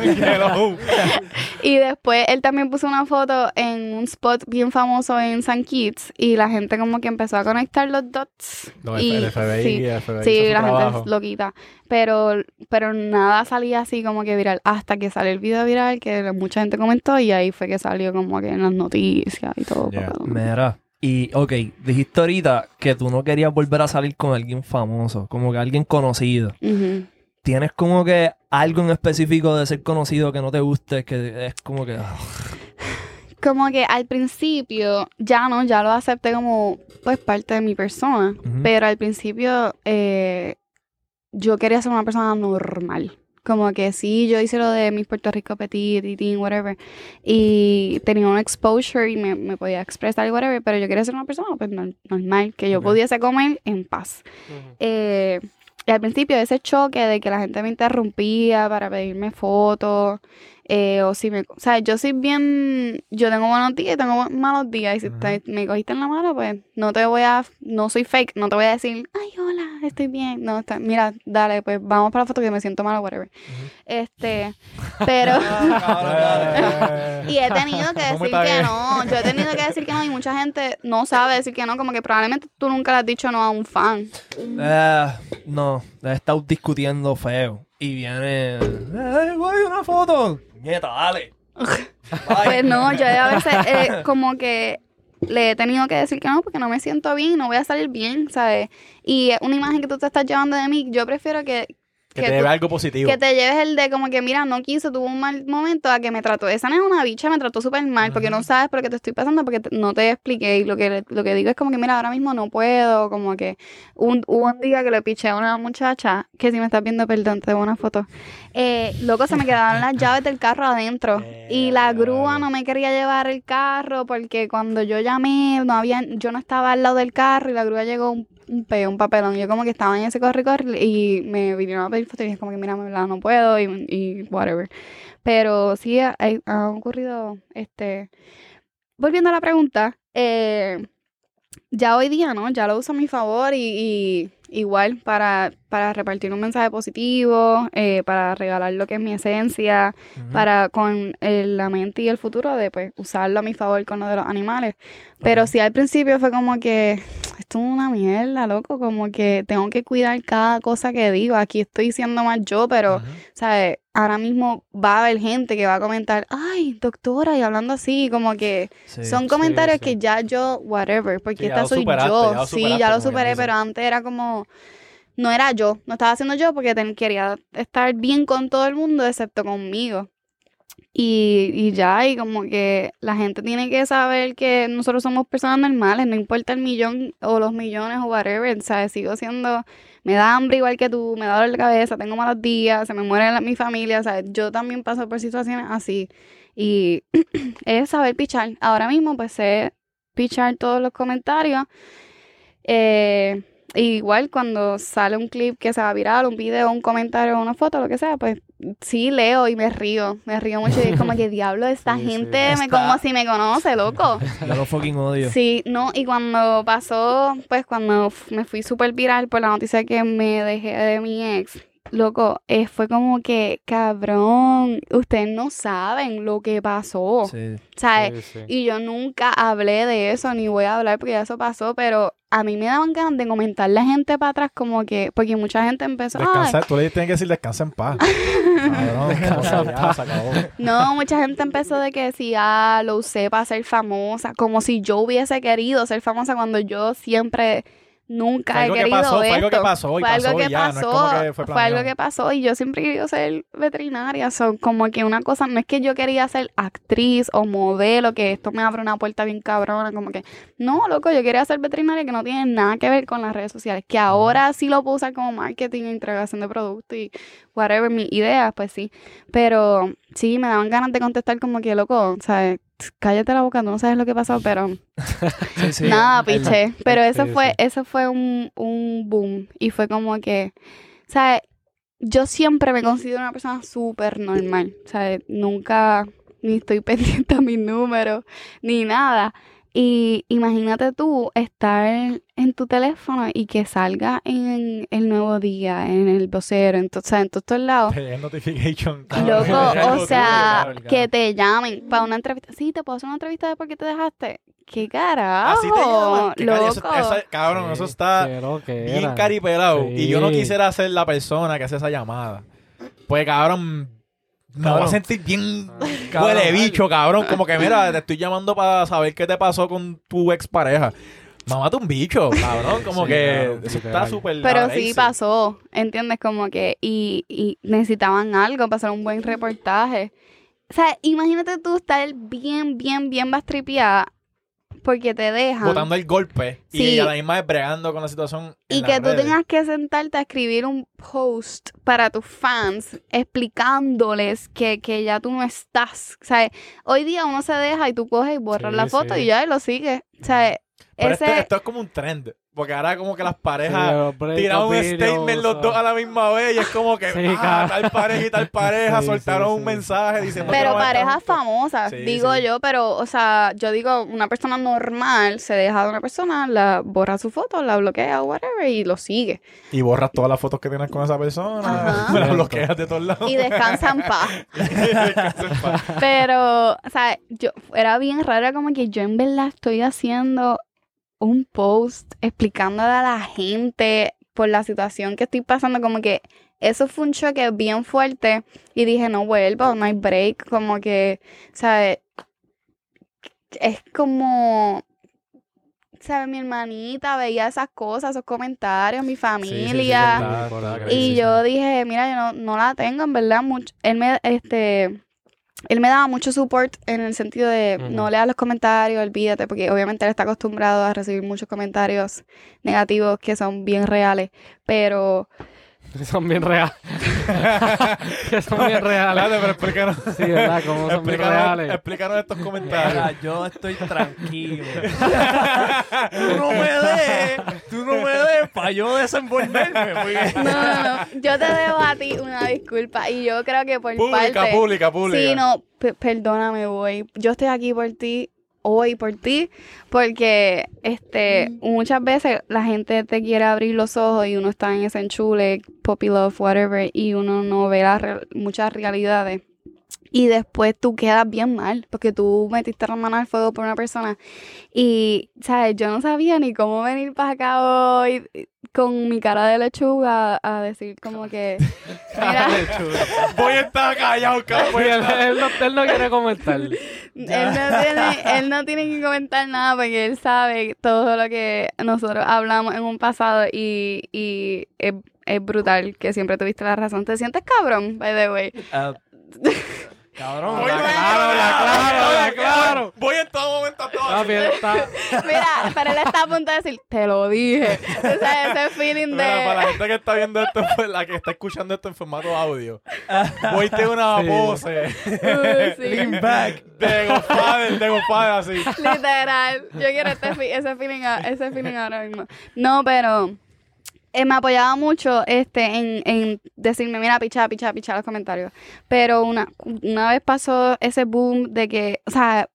Y después él también puso una foto en un spot bien famoso en San Kitts. Y la gente como que empezó a conectar los dots. No, Y- el FBI, sí. el FBI Sí, la trabajo. gente es loquita. Pero, pero nada salía así como que viral. Hasta que salió el video viral, que mucha gente comentó, y ahí fue que salió como que en las noticias y todo. Yeah. Mira, y ok, dijiste ahorita que tú no querías volver a salir con alguien famoso, como que alguien conocido. ¿Tienes como que algo en específico de ser conocido que no te guste? Que es como que... ah, Como que al principio, ya no, ya lo acepté como pues parte de mi persona. Pero al principio eh, yo quería ser una persona normal. Como que sí, yo hice lo de mis Puerto Rico Petit, Titín, whatever. Y tenía un exposure y me, me podía expresar y whatever. Pero yo quería ser una persona pues, nor- normal, que yo pudiese comer en paz. Eh, y al principio ese choque de que la gente me interrumpía para pedirme fotos, eh, o si me... O sea, yo soy bien... Yo tengo buenos días y tengo malos días. Y si te- me cogiste en la mano, pues no te voy a... No soy fake, no te voy a decir, ay, hola, estoy bien. No, está- mira, dale, pues vamos para la foto que me siento mal o whatever. Este, pero... Eh, Y he tenido que ¿Cómo decir que no. Yo he tenido que decir que no y mucha gente no sabe decir que no. Como que probablemente tú nunca le has dicho no a un fan. Eh, no, he estado discutiendo feo. Y viene... ¡Eh, güey, una foto! Nieta, dale. Pues no, yo a veces eh, como que le he tenido que decir que no porque no me siento bien no voy a salir bien, ¿sabes? Y una imagen que tú te estás llevando de mí, yo prefiero que, que que te tú- lleve algo positivo. que te lleves el de como que, mira, no quiso, tuvo un mal momento a que me trató. Esa no es una bicha, me trató súper mal porque no sabes por qué te estoy pasando, porque te- no te expliqué. Y lo que, lo que digo es como que, mira, ahora mismo no puedo. Como que un, hubo un día que le piché a una muchacha, que si me estás viendo, perdón, te debo una foto. Eh, loco, se me quedaron las llaves del carro adentro. Y la grúa no me quería llevar el carro porque cuando yo llamé, no había, yo no estaba al lado del carro y la grúa llegó un, peo, un papelón. Yo como que estaba en ese corre corre y me vinieron a pedir fotos y dije como que mira, no puedo y, whatever. Pero sí ha, ha ocurrido, este, volviendo a la pregunta, eh, ya hoy día, ¿no? Ya lo uso a mi favor y, y igual para, para repartir un mensaje positivo, eh, para regalar lo que es mi esencia, para con el- la mente y el futuro de pues usarlo a mi favor con lo de los animales. Pero sí al principio fue como que esto es una mierda, loco, como que tengo que cuidar cada cosa que digo. Aquí estoy siendo más yo, pero. ¿sabes? Ahora mismo va a haber gente que va a comentar, ay, doctora, y hablando así, como que Sí. son comentarios sí. que ya yo, whatever, porque Sí, soy yo. ya sí, ya lo superé, pero antes era como, no era yo, no estaba haciendo yo porque ten- quería estar bien con todo el mundo excepto conmigo. Y, y ya, y como que la gente tiene que saber que nosotros somos personas normales, no importa el millón o los millones o whatever, ¿sabes? Sigo siendo, me da hambre igual que tú, me da dolor de cabeza, tengo malos días, se me muere la- mi familia, ¿sabes? Yo también paso por situaciones así. Y es saber pichar. Ahora mismo, pues sé pichar todos los comentarios. Eh, igual cuando sale un clip que se va a viral, un video, un comentario, una foto, lo que sea, pues sí leo y me río. Me río mucho y es como que diablo, esta Sí, sí. gente me Está- como si me conoce, loco. Yo lo fucking odio. Sí, no, y cuando pasó, pues cuando me fui súper viral por la noticia que me dejé de mi ex, loco, eh, fue como que, cabrón, ustedes no saben lo que pasó. Sí. ¿Sabes? Sí, sí. Y yo nunca hablé de eso, ni voy a hablar porque ya eso pasó, pero a mí me daban ganas de comentarle a gente para atrás como que, porque mucha gente empezó, "Ay, Descansa, tú le tienes que decir descansa en paz. Cabrón, Descansa en. No, mucha gente empezó de que si ah, lo usé para ser famosa, como si yo hubiese querido ser famosa cuando yo siempre nunca Fue he algo que querido pasó, fue esto. algo que pasó y Fue algo que y ya, no es pasó, como que fue fue algo que pasó y yo siempre he querido ser veterinaria, son como que una cosa, no es que yo quería ser actriz o modelo, que esto me abre una puerta bien cabrona, como que, no, loco, yo quería ser veterinaria que no tiene nada que ver con las redes sociales, que ahora sí lo puedo usar como marketing, integración de producto y whatever, mis ideas, pues sí, pero sí, me daban ganas de contestar como que, loco, ¿sabes? Cállate la boca, no sabes lo que pasó, pero Sí, sí. nada, El- piché. Pero eso sí, fue, eso fue un, un boom. Y fue como que, ¿sabes? Yo siempre me considero una persona súper normal. ¿Sabes? Nunca ni estoy pendiente a mis números, ni nada. Y imagínate tú estar en tu teléfono y que salga en el nuevo día, en el vocero, en, to- o sea, en todos estos lados. Notification. Loco, o sea, que te llamen para una entrevista. Sí, te puedo hacer una entrevista de por qué te dejaste. ¿Qué carajo? Así te llaman. Que cari- eso- loco. esa- cabrón, eso está Qué bien caripelado. Y yo no Sí. quisiera ser la persona que hace esa llamada. Pues, cabrón, me voy a sentir bien Cabrón. huele bicho, cabrón. Como que, mira, te estoy llamando para saber qué te pasó con tu expareja. Mamate un bicho, cabrón. Como Sí, que eso está súper Pero sí pasó, ¿entiendes? Como que, y, y necesitaban algo para hacer un buen reportaje. O sea, imagínate tú estar bien, bien, bien bastripeada porque te dejan. Botando el golpe Sí. y a la misma vez bregando con la situación. en Y que tú redes. tengas que sentarte a escribir un post para tus fans explicándoles que, que ya tú no estás. O sea, hoy día uno se deja y tú coges y borras Sí, la foto sí. y ya y lo sigues. O sea, Pero ese... esto, esto es como un trend. Porque ahora como que las Sí, parejas breakup tiraron un statement los dos a la misma vez y es como que Sí, ah, tal pareja y tal pareja Sí, soltaron sí, un sí. mensaje diciendo Pero parejas famosas, Sí, digo sí. yo, pero, o sea, yo digo, una persona normal se deja de una persona, la borra su foto, la bloquea o whatever y lo sigue. Y borras todas las fotos que tienes con esa persona, las bloqueas de todos lados. Y descansa en paz. Descansa en paz. Pero, o sea, yo, era bien raro como que yo en verdad estoy haciendo un post explicándole a la gente por la situación que estoy pasando, como que eso fue un choque bien fuerte y dije, no vuelvo, no hay break, como que, ¿sabes? Es como, ¿sabes? Mi hermanita veía esas cosas, esos comentarios, mi Sí, sí, sí, familia. verdad, Y yo dije, mira, yo no, no la tengo, en verdad. Mucho, él me, este, él me daba mucho support en el sentido de no leas los comentarios, olvídate, porque obviamente él está acostumbrado a recibir muchos comentarios negativos que son bien reales, pero Que son bien reales. que son bien reales. Espérate, pero explícanos. Sí, ¿verdad? Como son bien Explícanos, reales. explícanos estos comentarios. Mira, yo estoy tranquilo. tú no me des, tú no me des para yo desenvolverme. porque- no, no, no, yo te debo a ti una disculpa y yo creo que por pública, parte... pública, pública. Sí, no, pe- perdóname, voy. Yo estoy aquí por ti, hoy por ti, porque este muchas veces la gente te quiere abrir los ojos y uno está en ese enchule, puppy love, whatever, y uno no ve las re- muchas realidades. Y después tú quedas bien mal, porque tú metiste la mano al fuego por una persona. Y, ¿sabes? Yo no sabía ni cómo venir para acá hoy con mi cara de lechuga a decir como que, mira, Voy a estar callado, cabrón. él, no, él no quiere comentar. Él no, tiene, él no tiene que comentar nada porque él sabe todo lo que nosotros hablamos en un pasado y, y es, es brutal que siempre tuviste la razón. ¿Te sientes cabrón, by the way? Ah, cabrón. Voy a estar claro, habla claro, habla claro. Voy en todo momento a todo. Está... Mira, pero él está a punto de decir, te lo dije. O sea, ese feeling Mira, para la de... gente que está viendo esto, la que está escuchando esto en formato audio, voy tiene una Sí. pose Uh, sí. Lean back. de Godfather, de Godfather así. Literal. Yo quiero este ese, feeling, a- ese feeling ahora mismo. No, pero eh, me apoyaba mucho este en, en decirme, mira, picha, picha, picha los comentarios. Pero una, una vez pasó ese boom de que, o sea,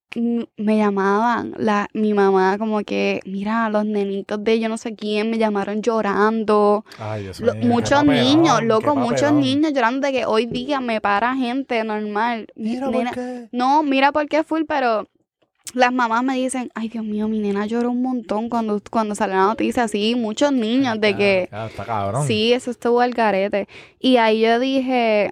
me llamaban, la, mi mamá como que, mira, los nenitos de yo no sé quién me llamaron llorando. Ay, Lo- muchos papelón, niños, loco, muchos niños llorando de que hoy día me para gente normal. Mira, Nena- ¿por qué? no, mira por qué full, pero las mamás me dicen, ay Dios mío, mi nena lloró un montón cuando, cuando salió la noticia, así, muchos niños de que, está cabrón. sí, eso estuvo al garete. Y ahí yo dije,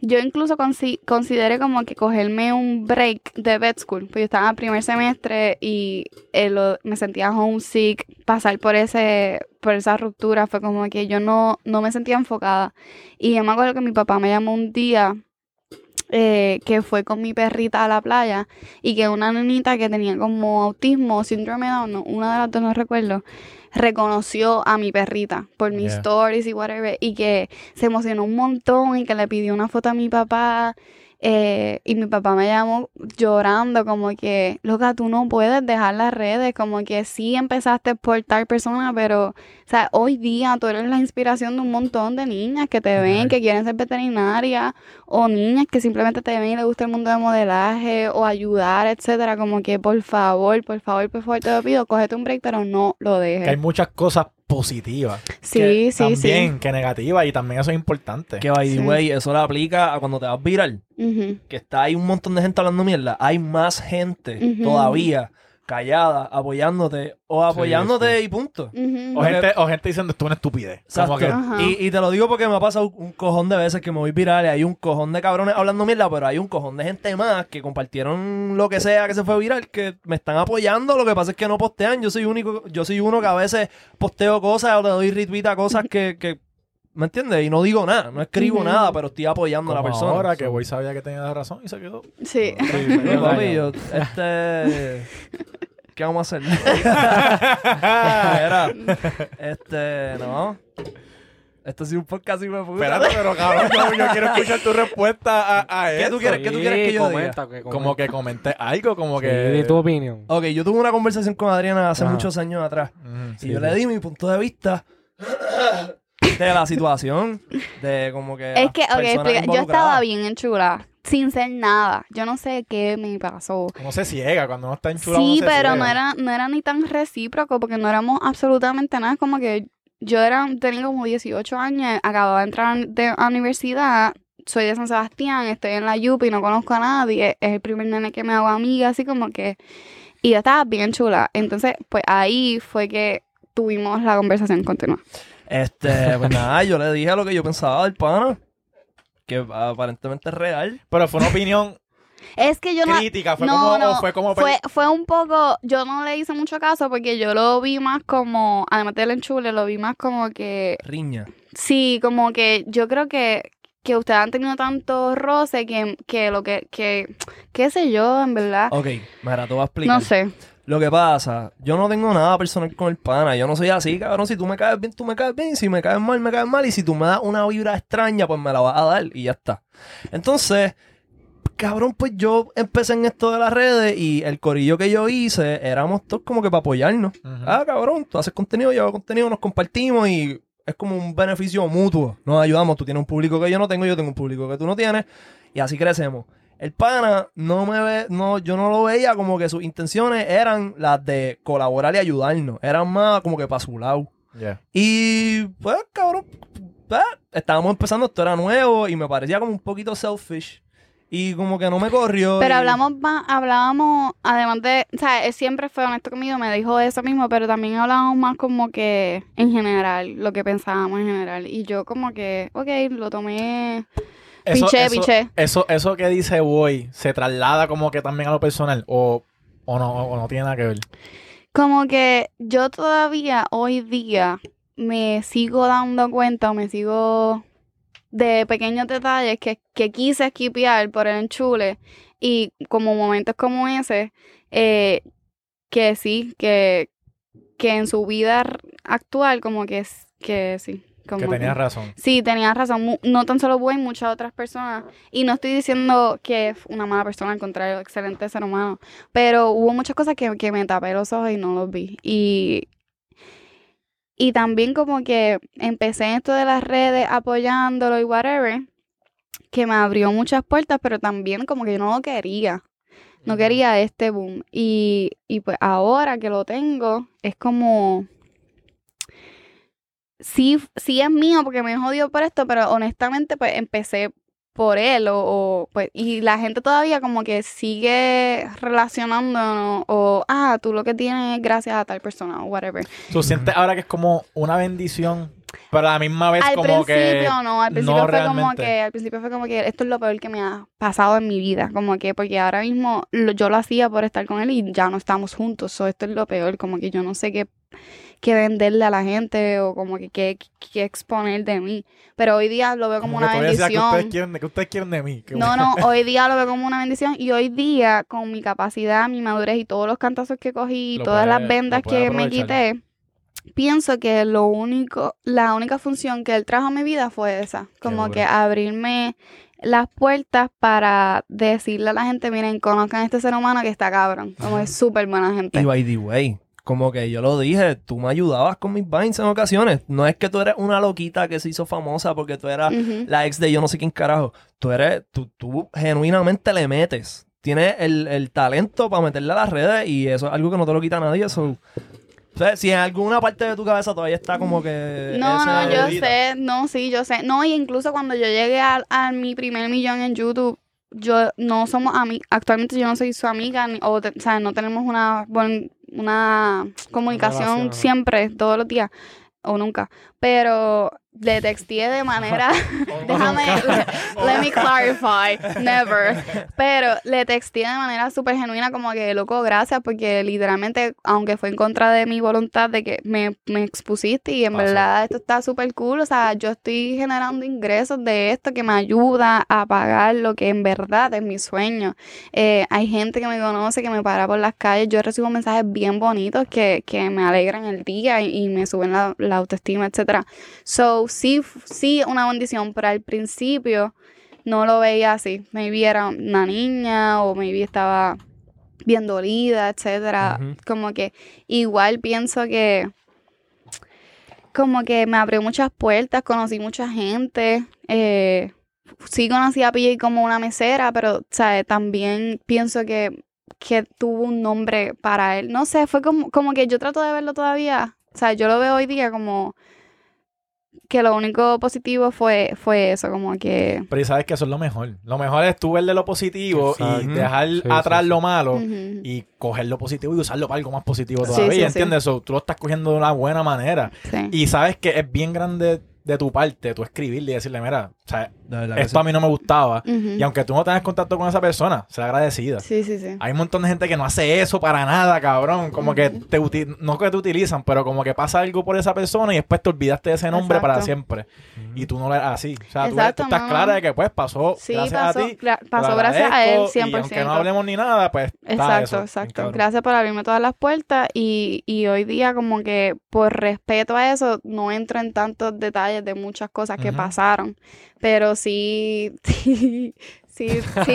yo incluso consi- consideré como que cogerme un break de vet school, pues yo estaba en primer semestre y eh, lo- me sentía homesick, pasar por ese por esa ruptura fue como que yo no, no me sentía enfocada. Y yo me acuerdo que mi papá me llamó un día eh, que fue con mi perrita a la playa y que una nenita que tenía como autismo, síndrome de Down, no, una de las dos no recuerdo, reconoció a mi perrita por mis Yeah. stories y whatever y que se emocionó un montón y que le pidió una foto a mi papá Eh, y mi papá me llamó llorando, como que, loca, tú no puedes dejar las redes, como que sí empezaste por tal persona, pero, o sea, hoy día tú eres la inspiración de un montón de niñas que te ven, que quieren ser veterinarias, o niñas que simplemente te ven y les gusta el mundo de modelaje, o ayudar, etcétera, como que, por favor, por favor, por favor, te lo pido, cógete un break, pero no lo Que hay dejes. muchas cosas positivas. Sí, que sí, sí. también, que negativas, y también eso es importante. Que by the Sí. way, eso le aplica a cuando te vas viral. Ujú. Que está ahí un montón de gente hablando mierda. Hay más gente todavía callada, apoyándote o apoyándote y punto. O gente, o gente diciendo esto es una estupidez. Como que. Y, y te lo digo porque me ha pasado un cojón de veces que me voy viral y hay un cojón de cabrones hablando mierda, pero hay un cojón de gente más que compartieron lo que sea que se fue viral, que me están apoyando. Lo que pasa es que no postean. Yo soy único, yo soy uno que a veces posteo cosas o le doy retweet a cosas que, que ¿me entiendes? Y no digo nada, no escribo nada, pero estoy apoyando a la persona. ahora que Boy sabía que tenía razón y se quedó. Sí. sí, papi, yo, este. ¿Qué vamos a hacer? Mira, este, no. Esto ha sido un podcast y me puta. Espérate, pero cabrón, yo, yo quiero escuchar tu respuesta a, a ¿Qué eso. tú quieres? ¿Qué tú quieres que yo diga? comenta, que Como que comenté algo, como Sí, que... di tu opinión. Ok, yo tuve una conversación con Adriana hace muchos años atrás. Y sí, yo sí. le di mi punto de vista de la situación, de como que. Es que, ok, personas explica, yo estaba bien enchulada, sin ser nada. Yo no sé qué me pasó. Uno se ciega cuando uno está enchulado. Sí, uno se pero ciega. no era, no era ni tan recíproco porque no éramos absolutamente nada. Es como que yo era, tenía como 18 años, acababa de entrar de, a la universidad, soy de San Sebastián, estoy en la Yupi, no conozco a nadie, es el primer nene que me hago amiga, así como que... Y yo estaba bien chula. Entonces, pues ahí fue que tuvimos la conversación continua. Este, pues nada, yo le dije lo que yo pensaba del pana. Que aparentemente es real. Pero fue una opinión Es que yo no... crítica, fue no, como... no, fue como... Fue, fue un poco, yo no le hice mucho caso porque yo lo vi más como, además del enchule, lo vi más como que, Riña. sí, como que yo creo que, que ustedes han tenido tanto roce que, que lo que, que, qué sé yo, en verdad, Ok, mira, te voy a explicar. no sé. Lo que pasa, yo no tengo nada personal con el pana. Yo no soy así, cabrón. Si tú me caes bien, tú me caes bien. Si me caes mal, me caes mal. Y si tú me das una vibra extraña, pues me la vas a dar y ya está. Entonces, cabrón, pues yo empecé en esto de las redes y el corillo que yo hice éramos todos como que para apoyarnos. Ah, cabrón, tú haces contenido, yo hago contenido, nos compartimos y es como un beneficio mutuo. Nos ayudamos. Tú tienes un público que yo no tengo, yo tengo un público que tú no tienes y así crecemos. El pana no me ve, no, yo no lo veía como que sus intenciones eran las de colaborar y ayudarnos. Eran más como que para su lado. Yeah. Y pues, cabrón, pues, estábamos empezando, esto era nuevo y me parecía como un poquito selfish. Y como que no me corrió. Pero y- hablamos más, hablábamos, además de, o sea, él siempre fue honesto conmigo, me dijo eso mismo, pero también hablábamos más como que en general, lo que pensábamos en general. Y yo como que, ok, lo tomé, piché, eso, piché. Eso, eso que dice Boy, ¿se traslada como que también a lo personal? ¿O, o, no, o no tiene nada que ver? Como que yo todavía hoy día me sigo dando cuenta o me sigo de pequeños detalles que, que quise esquipear por el enchule y como momentos como ese, eh, que sí, que, que en su vida actual como que, es- que sí. Como Que tenías razón. Sí, tenías razón. No tan solo y muchas otras personas. Y no estoy diciendo que es una mala persona, al contrario, excelente ser humano. Pero hubo muchas cosas que, que me tapé los ojos y no los vi. Y, y también como que empecé en esto de las redes apoyándolo y whatever, que me abrió muchas puertas, pero también como que yo no lo quería. No quería este boom. Y, y pues ahora que lo tengo, es como sí, sí es mío porque me jodió por esto, pero honestamente pues empecé por él o, o, pues y la gente todavía como que sigue relacionándonos o ah, tú lo que tienes es gracias a tal persona o whatever. ¿Tú sientes ahora que es como una bendición, pero a la misma vez al como principio que... no, al principio no fue como que al principio fue como que esto es lo peor que me ha pasado en mi vida, como que porque ahora mismo lo- yo lo hacía por estar con él y ya no estamos juntos, so esto es lo peor, como que yo no sé qué qué venderle a la gente o como que qué, qué exponer de mí, pero hoy día lo veo como, que una todavía decía, ¿qué bendición. ustedes quieren de, ¿qué ustedes quieren de mí? Que No, no, hoy día lo veo como una bendición. Y hoy día con mi capacidad, mi madurez y todos los cantazos que cogí y todas las vendas que me quité, pienso que lo único, la única función que él trajo a mi vida fue esa, como que abrirme las puertas para decirle a la gente, miren, conozcan a este ser humano que está cabrón, como es súper buena gente. Y by the way, como que yo lo dije, tú me ayudabas con mis vines en ocasiones. No es que tú eres una loquita que se hizo famosa porque tú eras la ex de yo no sé quién carajo. Tú eres, tú, tú genuinamente le metes. Tienes el, el talento para meterle a las redes y eso es algo que no te lo quita nadie. So, o sea, si en alguna parte de tu cabeza todavía está como que. No, no, yo sé, no, sí, yo sé. No, y incluso cuando yo llegué a, a mi primer millón en YouTube, yo no somos amigas, actualmente yo no soy su amiga, ni- o, te- o sea, no tenemos una, buen- una comunicación Relación, siempre, todos los días, o nunca, pero le texteé de manera, déjame, le- let me clarify, never, pero le texté de manera súper genuina como que, loco, gracias, porque literalmente, aunque fue en contra de mi voluntad de que me, me expusiste y en verdad esto está súper cool, o sea, yo estoy generando ingresos de esto que me ayuda a pagar lo que en verdad es mi sueño. Eh, hay gente que me conoce, que me para por las calles, yo recibo mensajes bien bonitos que, que me alegran el día y, y me suben la, la autoestima, etcétera. So, sí, sí, una bendición, pero al principio no lo veía así. Maybe era una niña o maybe estaba bien dolida, etcétera. Ujú. Como que igual pienso que como que me abrió muchas puertas, conocí mucha gente. Eh, sí conocí a PJ como una mesera, pero ¿sabes? también pienso que, que tuvo un nombre para él. No sé, fue como, como que yo trato de verlo todavía. O sea, yo lo veo hoy día como que lo único positivo fue, fue eso, como que... Pero y sabes que eso es lo mejor. Lo mejor es tú verle lo positivo Exacto. y dejar Sí, atrás sí, lo malo y coger lo positivo y usarlo para algo más positivo todavía. sí, sí. ¿Entiendes? Eso, tú lo estás cogiendo de una buena manera. Sí. Y sabes que es bien grande de tu parte tú escribirle y decirle, mira, o sea, De verdad que esto a mí no me gustaba. Y aunque tú no tengas contacto con esa persona, sea agradecida. Sí, sí, sí. Hay un montón de gente que no hace eso para nada, cabrón. Como que te no que te utilizan, pero como que pasa algo por esa persona y después te olvidaste de ese nombre Exacto. para siempre. Y tú no le así. O sea, tú, Exacto, tú estás no, clara de que pues pasó Sí, gracias pasó, a ti. pasó gracias a él, agradezco, 100%. Y aunque no hablemos ni nada, pues está Exacto, eso. Exacto. cabrón. Gracias por abrirme todas las puertas y, y hoy día como que por respeto a eso no entro en tantos detalles de muchas cosas que pasaron, pero sí, sí, sí, sí,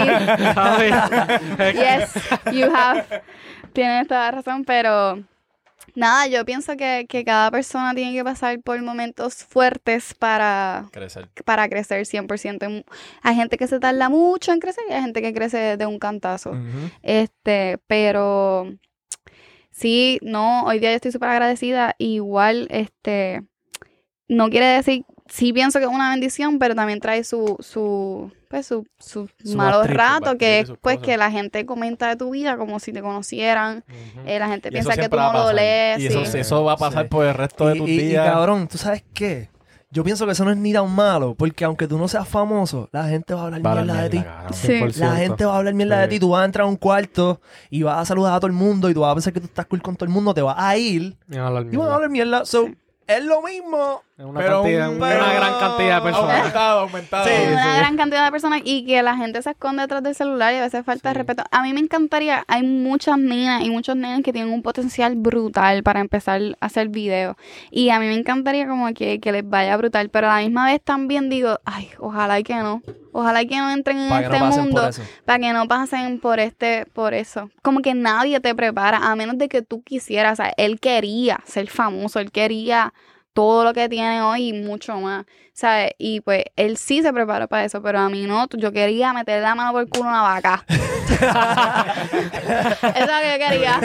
yes, you have, tienes toda la razón, pero nada, yo pienso que, que cada persona tiene que pasar por momentos fuertes para, Crecer. para crecer 100%. Hay gente que se tarda mucho en crecer y hay gente que crece de un cantazo. Este, pero sí, no, hoy día yo estoy súper agradecida. Igual, este, no quiere decir, sí pienso que es una bendición, pero también trae su, su, pues, su, su, Su bad trip que es pues cosas. que la gente comenta de tu vida como si te conocieran. Eh, la gente Y eso piensa que tú no a lo pasar. lees. Y eso, sí. eso va a pasar Sí. por el resto de Y- tus y, cabrón, ¿tú sabes qué? Yo pienso que eso no es ni tan malo, porque aunque tú no seas famoso, la gente va a hablar mierda de ti. Sí. La gente va a hablar mierda de ti, tú vas a entrar a un cuarto y vas a saludar a todo el mundo y tú vas a pensar que tú estás cool con todo el mundo, te vas a ir Y van a mierda. hablar mierda. So, es lo mismo. Es una, Pero cantidad, un- una pero- gran cantidad de personas. Aumentado, aumentado. Sí, Es una sí. gran cantidad de personas y que la gente se esconde detrás del celular y a veces falta de Sí. respeto. A mí me encantaría, hay muchas niñas y muchos nenes que tienen un potencial brutal para empezar a hacer videos. Y a mí me encantaría como que, que les vaya brutal, pero a la misma vez también digo, ay, ojalá y que no. Ojalá y que no entren en este no mundo para que no pasen por este, por eso. Como que nadie te prepara, a menos de que tú quisieras. O sea, él quería ser famoso, él quería todo lo que tiene hoy y mucho más, ¿sabes? Y pues él sí se preparó para eso, pero a mí no. Yo quería meter la mano por el culo a una vaca. eso es lo que yo quería.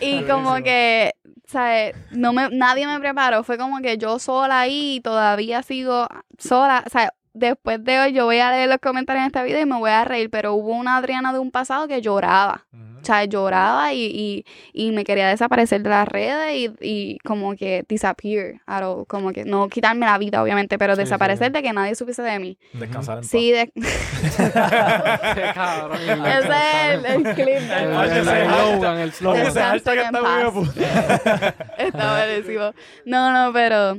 Y como que, ¿sabes? No me, nadie me preparó. Fue como que yo sola ahí y todavía sigo sola. O sea, después de hoy yo voy a leer los comentarios en esta vida y me voy a reír, pero hubo una Adriana de un pasado que lloraba. Ujú. O sea, lloraba y, y, y me quería desaparecer de las redes y, y como que disappear, at all. como que no quitarme la vida, obviamente, pero Sí, desaparecer sí. de que nadie supiese de mí. Descansar en Sí, de... Qué cabrón. ese es el, el clip. El, el slogan. Ese hashtag está muy. Está buenísimo. No, no, pero...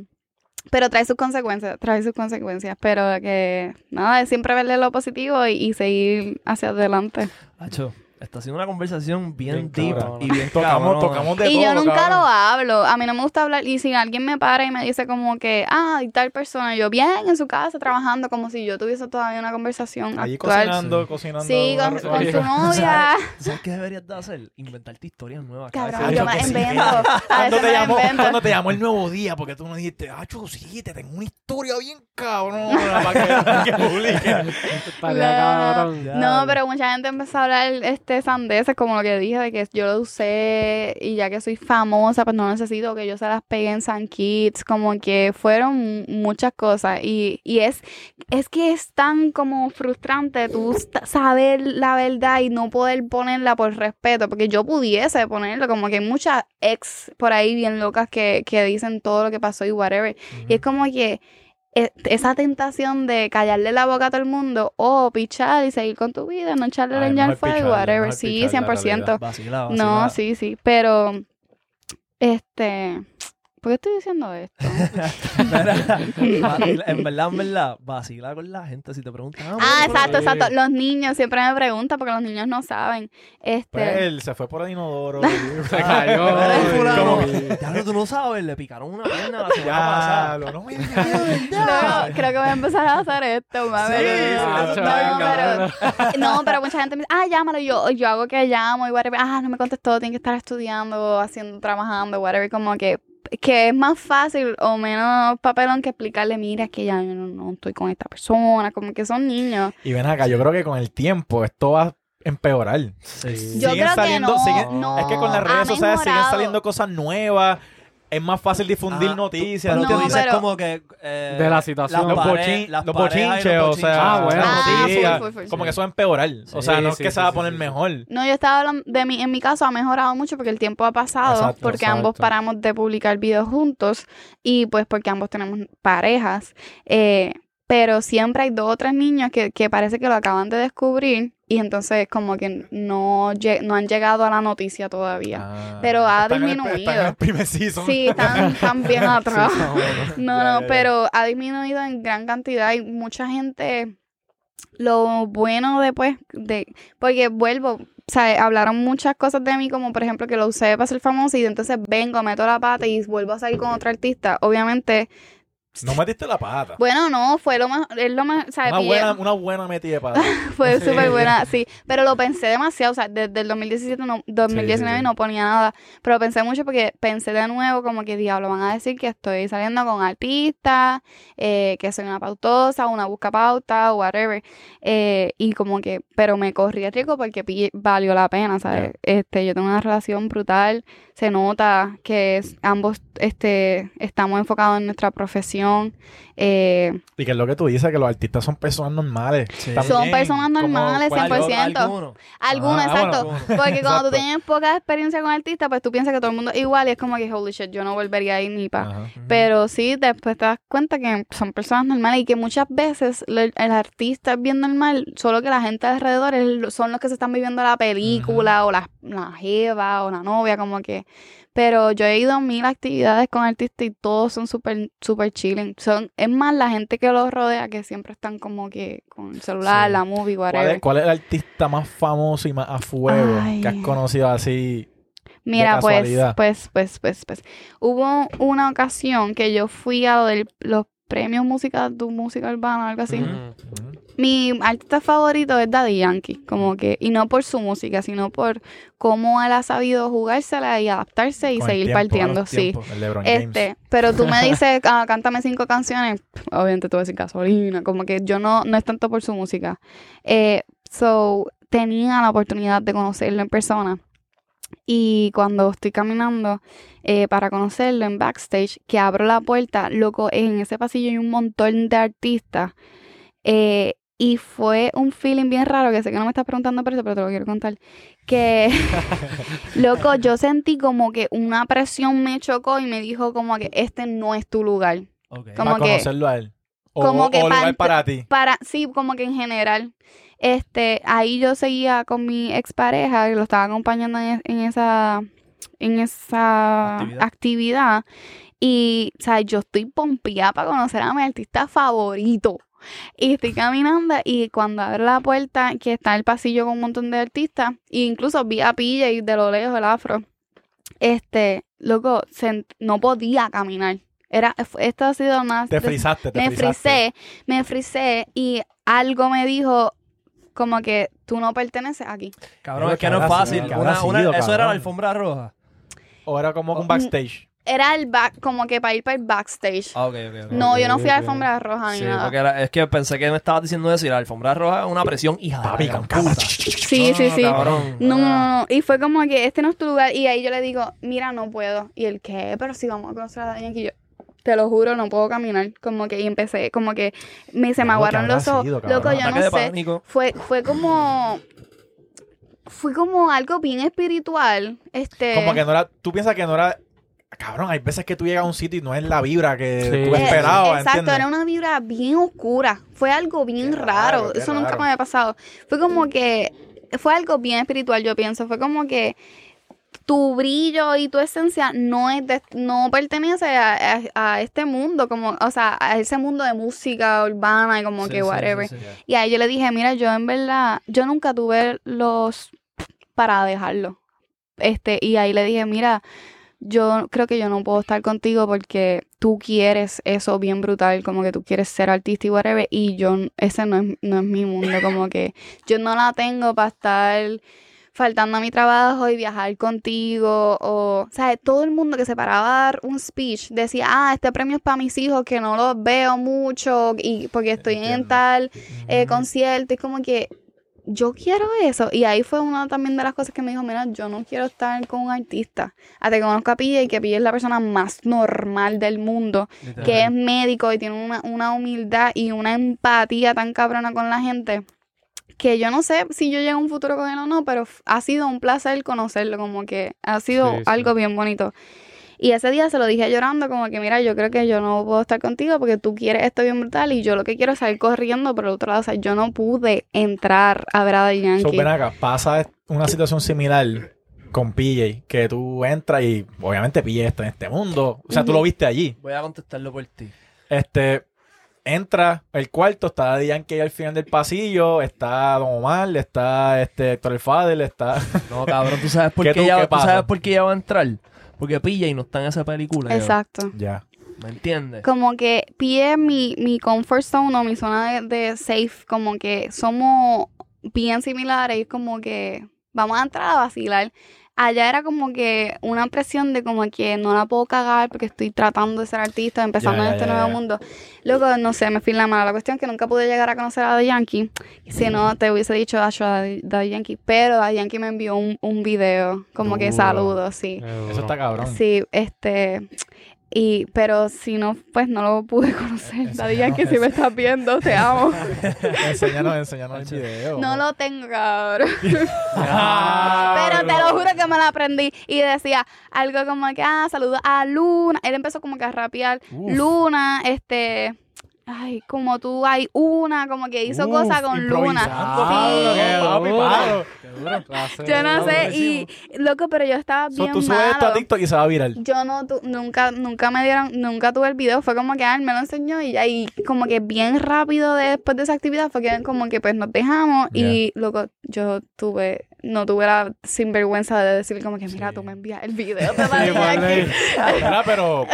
Pero trae sus consecuencias, trae sus consecuencias. Pero que, nada, es siempre verle lo positivo y, y seguir hacia adelante. Hacho, Está haciendo una conversación bien, Bien deep y bien Tocamos, tocamos de y todo. yo nunca cabrón. lo hablo. A mí no me gusta hablar. Y si alguien me para y me dice como que, ah, y tal persona, yo bien en su casa trabajando, como si yo tuviese todavía una conversación Allí actual. cocinando, cocinando. Sí, con, su novia. ¿Tú ¿Sabes qué deberías de hacer? Inventarte historias nuevas. Cabrón, yo me sí. invento. Cuando te, llamó, cuando te llamó el nuevo día, porque tú no dijiste, ah, sí, te tengo una historia bien cabrona para que, para que publique. Estaría cabrón. No, pero mucha gente empezó a hablar este sandeces, como lo que dije, de que yo lo usé y ya que soy famosa, pues no necesito que yo se las pegue en San Kids, como que fueron muchas cosas. Y, y es, es que es tan como frustrante tú saber la verdad y no poder ponerla por respeto, porque yo pudiese ponerlo, como que hay muchas ex por ahí bien locas que, que dicen todo lo que pasó y whatever. Y es como que esa tentación de callarle la boca a todo el mundo o pichar y seguir con tu vida, no echarle Ay, leña al fuego, whatever. Sí, picharle, la 100%. Vacila, vacila. No, sí, sí. Pero, este, ¿por qué estoy diciendo esto? Mira, vacila- en verdad, en verdad, vacila con la gente si te preguntan. ah, bueno, exacto, exacto. Los niños siempre me preguntan porque los niños no saben. Pues Este, él se fue por el inodoro. Se cayó. Diablo, tú no sabes, le picaron una pierna la semana Ya, pasada. lo no me luego creo que voy a empezar a hacer esto, mami. Sí, Ah, sí, no, chaval, pero, no, pero mucha gente me dice, ah, llámalo. Yo, yo hago que llamo y whatever. Ah, no me contestó, tiene que estar estudiando, haciendo, trabajando, whatever. Como que, que es más fácil o menos papelón que explicarle, mira, que ya yo no, no estoy con esta persona. Como que son niños. Y ven acá, yo creo que con el tiempo esto va a empeorar. Sí. Yo Siguen creo saliendo- que no, siguen- no. Es que con las redes sociales siguen saliendo cosas nuevas. Es más fácil difundir Ah, noticias. Pero No, tú dices pero- como que... eh, De la situación. las los, pare- las los bochinches, o sea, Ah, bueno. Ah, noticias, full, full, full, como sí. que eso va a empeorar. o sea, Sí, no es sí, que sí, se va a poner sí. mejor. No, yo estaba hablando de mí, en mi caso ha mejorado mucho porque el tiempo ha pasado, Exacto, porque exacto. ambos paramos de publicar videos juntos y pues porque ambos tenemos parejas. Eh, pero siempre hay dos o tres niños que, que parece que lo acaban de descubrir y entonces como que no, no han llegado a la noticia todavía. Ah, Pero ha están en el- disminuido. están en el primer season. Sí, están, están bien atrás. Sí. No, no, pero ha disminuido en gran cantidad y mucha gente, lo bueno después de, porque vuelvo, o sea, hablaron muchas cosas de mí, como por ejemplo que lo usé para ser famosa y entonces vengo, meto la pata y vuelvo a salir con otro artista. Obviamente, No metiste la pata. bueno, no, fue lo más, es lo más, o sea, Una pillé- buena, una buena metida de pata. fue Sí. súper buena, sí, pero lo pensé demasiado, o sea, desde el 2017, no, 2019 sí. no ponía nada, pero pensé mucho porque pensé de nuevo como que, diablo, van a decir que estoy saliendo con artistas, eh, que soy una pautosa, una busca pauta, whatever, eh, y como que, pero me corrí el riesgo porque valió la pena, ¿sabes? Este, yo tengo una relación brutal, se nota que es- ambos, este, estamos enfocados en nuestra profesión, eh, Y que es lo que tú dices, que los artistas son personas normales. Sí. También, Son personas normales, cual- 100%. Algunos. Algunos, Ah, exacto. bueno, Porque cuando tú tienes poca experiencia con artistas, pues tú piensas que todo el mundo es igual y es como que, holy shit, yo no volvería ahí ni pa. Ajá. Pero sí, después te das cuenta que son personas normales y que muchas veces el, artista es bien normal, solo que la gente alrededor es son los que se están viviendo la película o la, la jeva o la novia, como que... Pero yo he ido a mil actividades con artistas y todos son súper super chilling. Son, es más la gente que los rodea que siempre están como que con el celular, Sí. la movie, ¿Cuál whatever. es, cuál es el artista más famoso y más a fuego Ay. que has conocido así? Mira, de pues, pues, pues, pues, pues. Hubo una ocasión que yo fui a lo de los premios música, tu música urbana, algo así. Mi artista favorito es Daddy Yankee, como que, y no por su música, sino por cómo él ha sabido jugársela y adaptarse y Con seguir tiempo, partiendo, sí. Este, pero tú me dices, ah, cántame cinco canciones, obviamente tú vas a decir gasolina, como que yo no, no es tanto por su música. Eh, so, tenía la oportunidad de conocerlo en persona. Y cuando estoy caminando eh, para conocerlo en backstage, que abro la puerta, loco, en ese pasillo hay un montón de artistas. eh, y fue un feeling bien raro, que sé que no me estás preguntando por eso, pero te lo quiero contar. Que, loco, yo sentí como que una presión me chocó y me dijo como que este no es tu lugar. Ok. como para que- conocerlo a él. O, como o que lugar pan- para ti. Para, sí, como que en general. Este, ahí yo seguía con mi expareja, lo estaba acompañando en, en esa, en esa Actividad. actividad. Y, o sea, yo estoy pompeada para conocer a mi artista favorito. Y estoy caminando y cuando abro la puerta, que está el pasillo con un montón de artistas, e incluso vi a PJ de lo lejos, el afro, este, loco, se- no podía caminar. Era, esto ha sido más... Te frizaste, te me frizaste. frisé, me frisé y algo me dijo como que tú no perteneces aquí. Cabrón, es que no es fácil. Una- una- eso era la alfombra roja. O era como un backstage. Era el back, como que para ir para el backstage. Ah, ok, ok, ok. No, yo no fui a la alfombra roja ni Sí, nada. porque era- es que pensé que me estabas diciendo eso y la alfombra roja es una presión hija Papi, de la con. Sí, No, sí, sí. cabrón. No, no, no. Y fue como que este no es tu lugar. Y ahí yo le digo, mira, no puedo. Y él, ¿qué? Pero si vamos a conocer a Daddy Yankee, yo, te lo juro, no puedo caminar. Como que, y empecé, como que me, se me aguaron ¿qué los ojos. Loco, yo no sé. Fue, fue como. Fue como algo bien espiritual. Este. Como que no era. Tú piensas que no era. Cabrón, hay veces que tú llegas a un sitio y no es la vibra que Sí. tú Eh, esperabas. Exacto, ¿entiendes? era una vibra bien oscura. Fue algo bien Qué raro. raro, qué Eso nunca me había pasado. Fue como que. Fue algo bien espiritual, yo pienso. Fue como que tu brillo y tu esencia no es de- no pertenece a, a- a este mundo, como, o sea, a ese mundo de música urbana y como Sí, que whatever. sí, sí. Y ahí yo le dije, mira, yo en verdad, yo nunca tuve los para dejarlo. Este, y ahí le dije, mira, yo creo que yo no puedo estar contigo porque tú quieres eso bien brutal, como que tú quieres ser artista y whatever, y yo, ese no es, no es mi mundo, como que yo no la tengo para estar faltando a mi trabajo y viajar contigo, o, ¿sabes? Todo el mundo que se paraba a dar un speech decía, ah, este premio es para mis hijos que no los veo mucho y porque estoy en tal eh, concierto, y como que yo quiero eso. Y ahí fue una también de las cosas que me dijo, mira, yo no quiero estar con un artista. Hasta que conozco a Pille y que Pille es la persona más normal del mundo, que es médico y tiene una, una humildad y una empatía tan cabrona con la gente. Que yo no sé si yo llego a un futuro con él o no, pero ha sido un placer conocerlo, como que ha sido Sí, sí. algo bien bonito. Y ese día se lo dije llorando, como que mira, yo creo que yo no puedo estar contigo porque tú quieres esto bien brutal y yo lo que quiero es salir corriendo por el otro lado. O sea, yo no pude entrar a ver a Daddy So, Yankee. ven acá, pasa una situación similar con PJ, que tú entras y obviamente PJ está en este mundo. O sea, tú lo viste allí. Voy a contestarlo por ti. Este, entra el cuarto, está Daddy Yankee ahí al final del pasillo, está Don Omar, está este Héctor el Fader, está... No, cabrón, ¿tú sabes por ¿Qué qué, tú- qué sabes por qué ella va a entrar? Porque PJ no está en esa película. Exacto. ya. ¿Me entiendes? Como que pie mi, mi comfort zone o mi zona de, de safe, como que somos bien similares y es como que vamos a entrar a vacilar. Allá era como que una presión de como que no la puedo cagar porque estoy tratando de ser artista, empezando Ya, en este ya, nuevo ya. mundo. Luego, no sé, me fui en la mala. La cuestión es que nunca pude llegar a conocer a The Yankee. Si no, te hubiese dicho a The Yankee. Pero The Yankee me envió un, un video, como que Duro. saludos, sí. Eso está cabrón. Sí, este. Y, pero si no, pues no lo pude conocer. Daddy Yankee, si me estás viendo, te amo. enséñanos, enséñanos el video. No lo tengo, cabrón. Pero te lo juro que me lo aprendí. Y decía algo como que, ah, saludos a Luna. Él empezó como que a rapear. Uf. Luna, este. Ay, como tú hay una, como que hizo Uf, cosas con Luna. Sí. Pablo. Yo no sé, y loco, pero yo estaba So, bien tú subes esto a. TikTok y se va a viral. Yo no, tu- nunca, nunca me dieron, nunca tuve el video, fue como que ah, él me lo enseñó y ya, y como que bien rápido después de esa actividad fue que como que pues nos dejamos y loco, yo tuve, no tuve la sinvergüenza de decir como que mira, Sí. tú me envías el video de Daddy Sí, por Yankee". ley. Mira, pero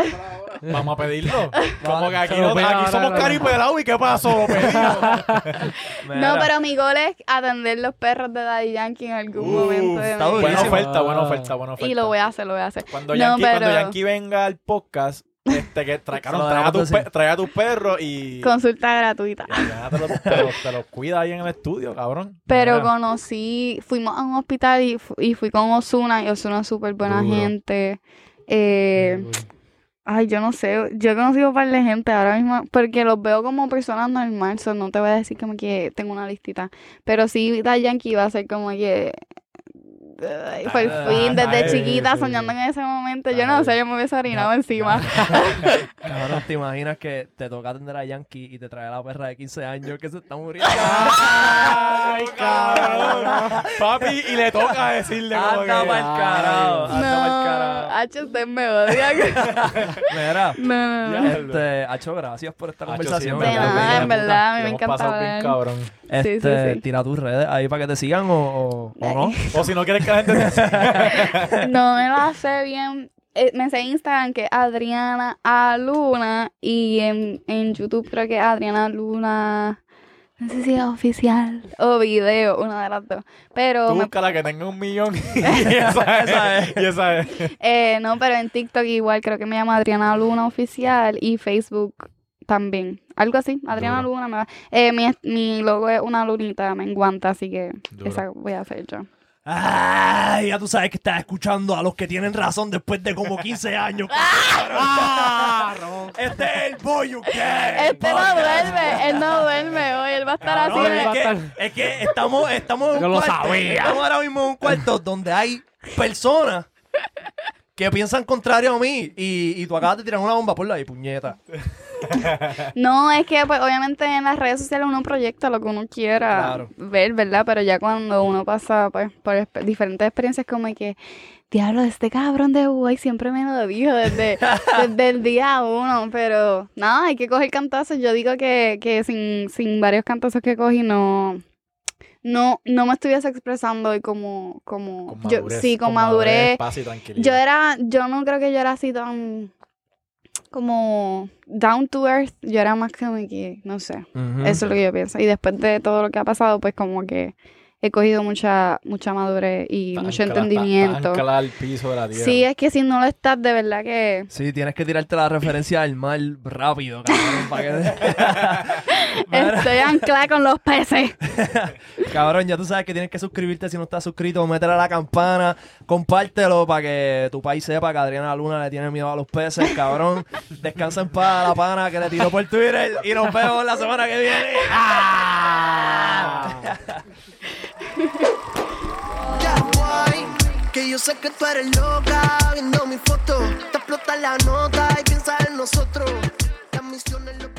vamos a pedirlo. Como que aquí, no, aquí somos caripelados y qué pasó. No, pero mi gol es atender los perros de Daddy Yankee en algún Uh, momento de Buena oferta, buena oferta, buena oferta. Y lo voy a hacer, lo voy a hacer. Cuando No, Yankee, cuando Yankee venga al podcast, este, que lo trae, a dejamos tus decir. pe- trae a tus perros y, Consulta gratuita. y ya te los te los cuida ahí en el estudio, cabrón. Pero Mira. conocí, fuimos a un hospital y, fu- y fui con Osuna y Osuna es súper buena Duro. gente. Eh, ay, yo no sé, yo he conocido un par de gente ahora mismo, porque los veo como personas normales, so no te voy a decir como que tengo una listita. Pero sí, Da Yankee va a ser como que por fin, desde chiquita soñando en ese momento. Yo no sé, yo me hubiese orinado encima. Cabrón, ¿te imaginas que te toca atender a Yankee y te trae la perra de 15 años que se está muriendo? Ay, cabrón. Papi, y le toca decirle como Anda que... pa'l carajo, anda pa'l No, carajo. H, usted me odia. Mira, No, no, no. este, Hacho, gracias por esta conversación. en verdad, a mí me encanta pasado bien cabrón. Este, tira tus redes ahí para que te sigan o no. O si no quieres No me la sé bien. Eh, me sé en Instagram que es Adriana A. Luna y en, en YouTube creo que es Adriana Luna. No sé si es oficial o video, una de las dos. Pero Tú me- busca la que tenga un millón y esa, esa es. Y esa es. eh, no, pero en TikTok igual creo que me llama Adriana Luna oficial y Facebook también. Algo así, Adriana. Luna me va. Eh, mi, mi logo es una lunita menguanta, así que esa voy a hacer yo. Ay, ya tú sabes que estás escuchando a los que tienen razón después de como 15 años. cabrón. este es el Boyu Este no duerme, él no duerme hoy, él va a estar así. Cabrón, de- es, que, estar- es que estamos, estamos en un Yo lo cuarto. sabía. Estamos ahora mismo en un cuarto donde hay personas que piensan contrario a mí y, y tú acabas de tirar una bomba por la puñeta. No, es que pues obviamente en las redes sociales uno proyecta lo que uno quiera Claro. ver, ¿verdad? Pero ya cuando uno pasa pues por diferentes experiencias como que, diablo, este cabrón de Uruguay siempre me lo dijo desde, desde el día uno, pero nada, hay que coger cantazos. Yo digo que, que sin, sin varios cantazos que cogí no... No, no me estuviese expresando hoy como, como, Con yo, madurez. sí, con, madurez, paz y tranquilidad. yo era, yo no creo que yo era así tan como down to earth, yo era más que, no sé, eso es lo que yo pienso. Y después de todo lo que ha pasado, pues como que he cogido mucha, mucha madurez y mucho entendimiento. anclada al piso de la tierra. Sí, es que si no lo estás, de verdad que... Sí, tienes que tirarte la referencia del mar rápido, cabrón, para que... Mira, Estoy anclada con los peces. cabrón, ya tú sabes que tienes que suscribirte si no estás suscrito, métele a la campana, compártelo para que tu país sepa que Adriana Luna le tiene miedo a los peces, cabrón. Descansa en paz a la pana que le tiró por Twitter y nos vemos la semana que viene. ¡Ah! que yo sé que tú eres loca viendo mi foto. Te explota la nota y piensa en nosotros. La misión es lo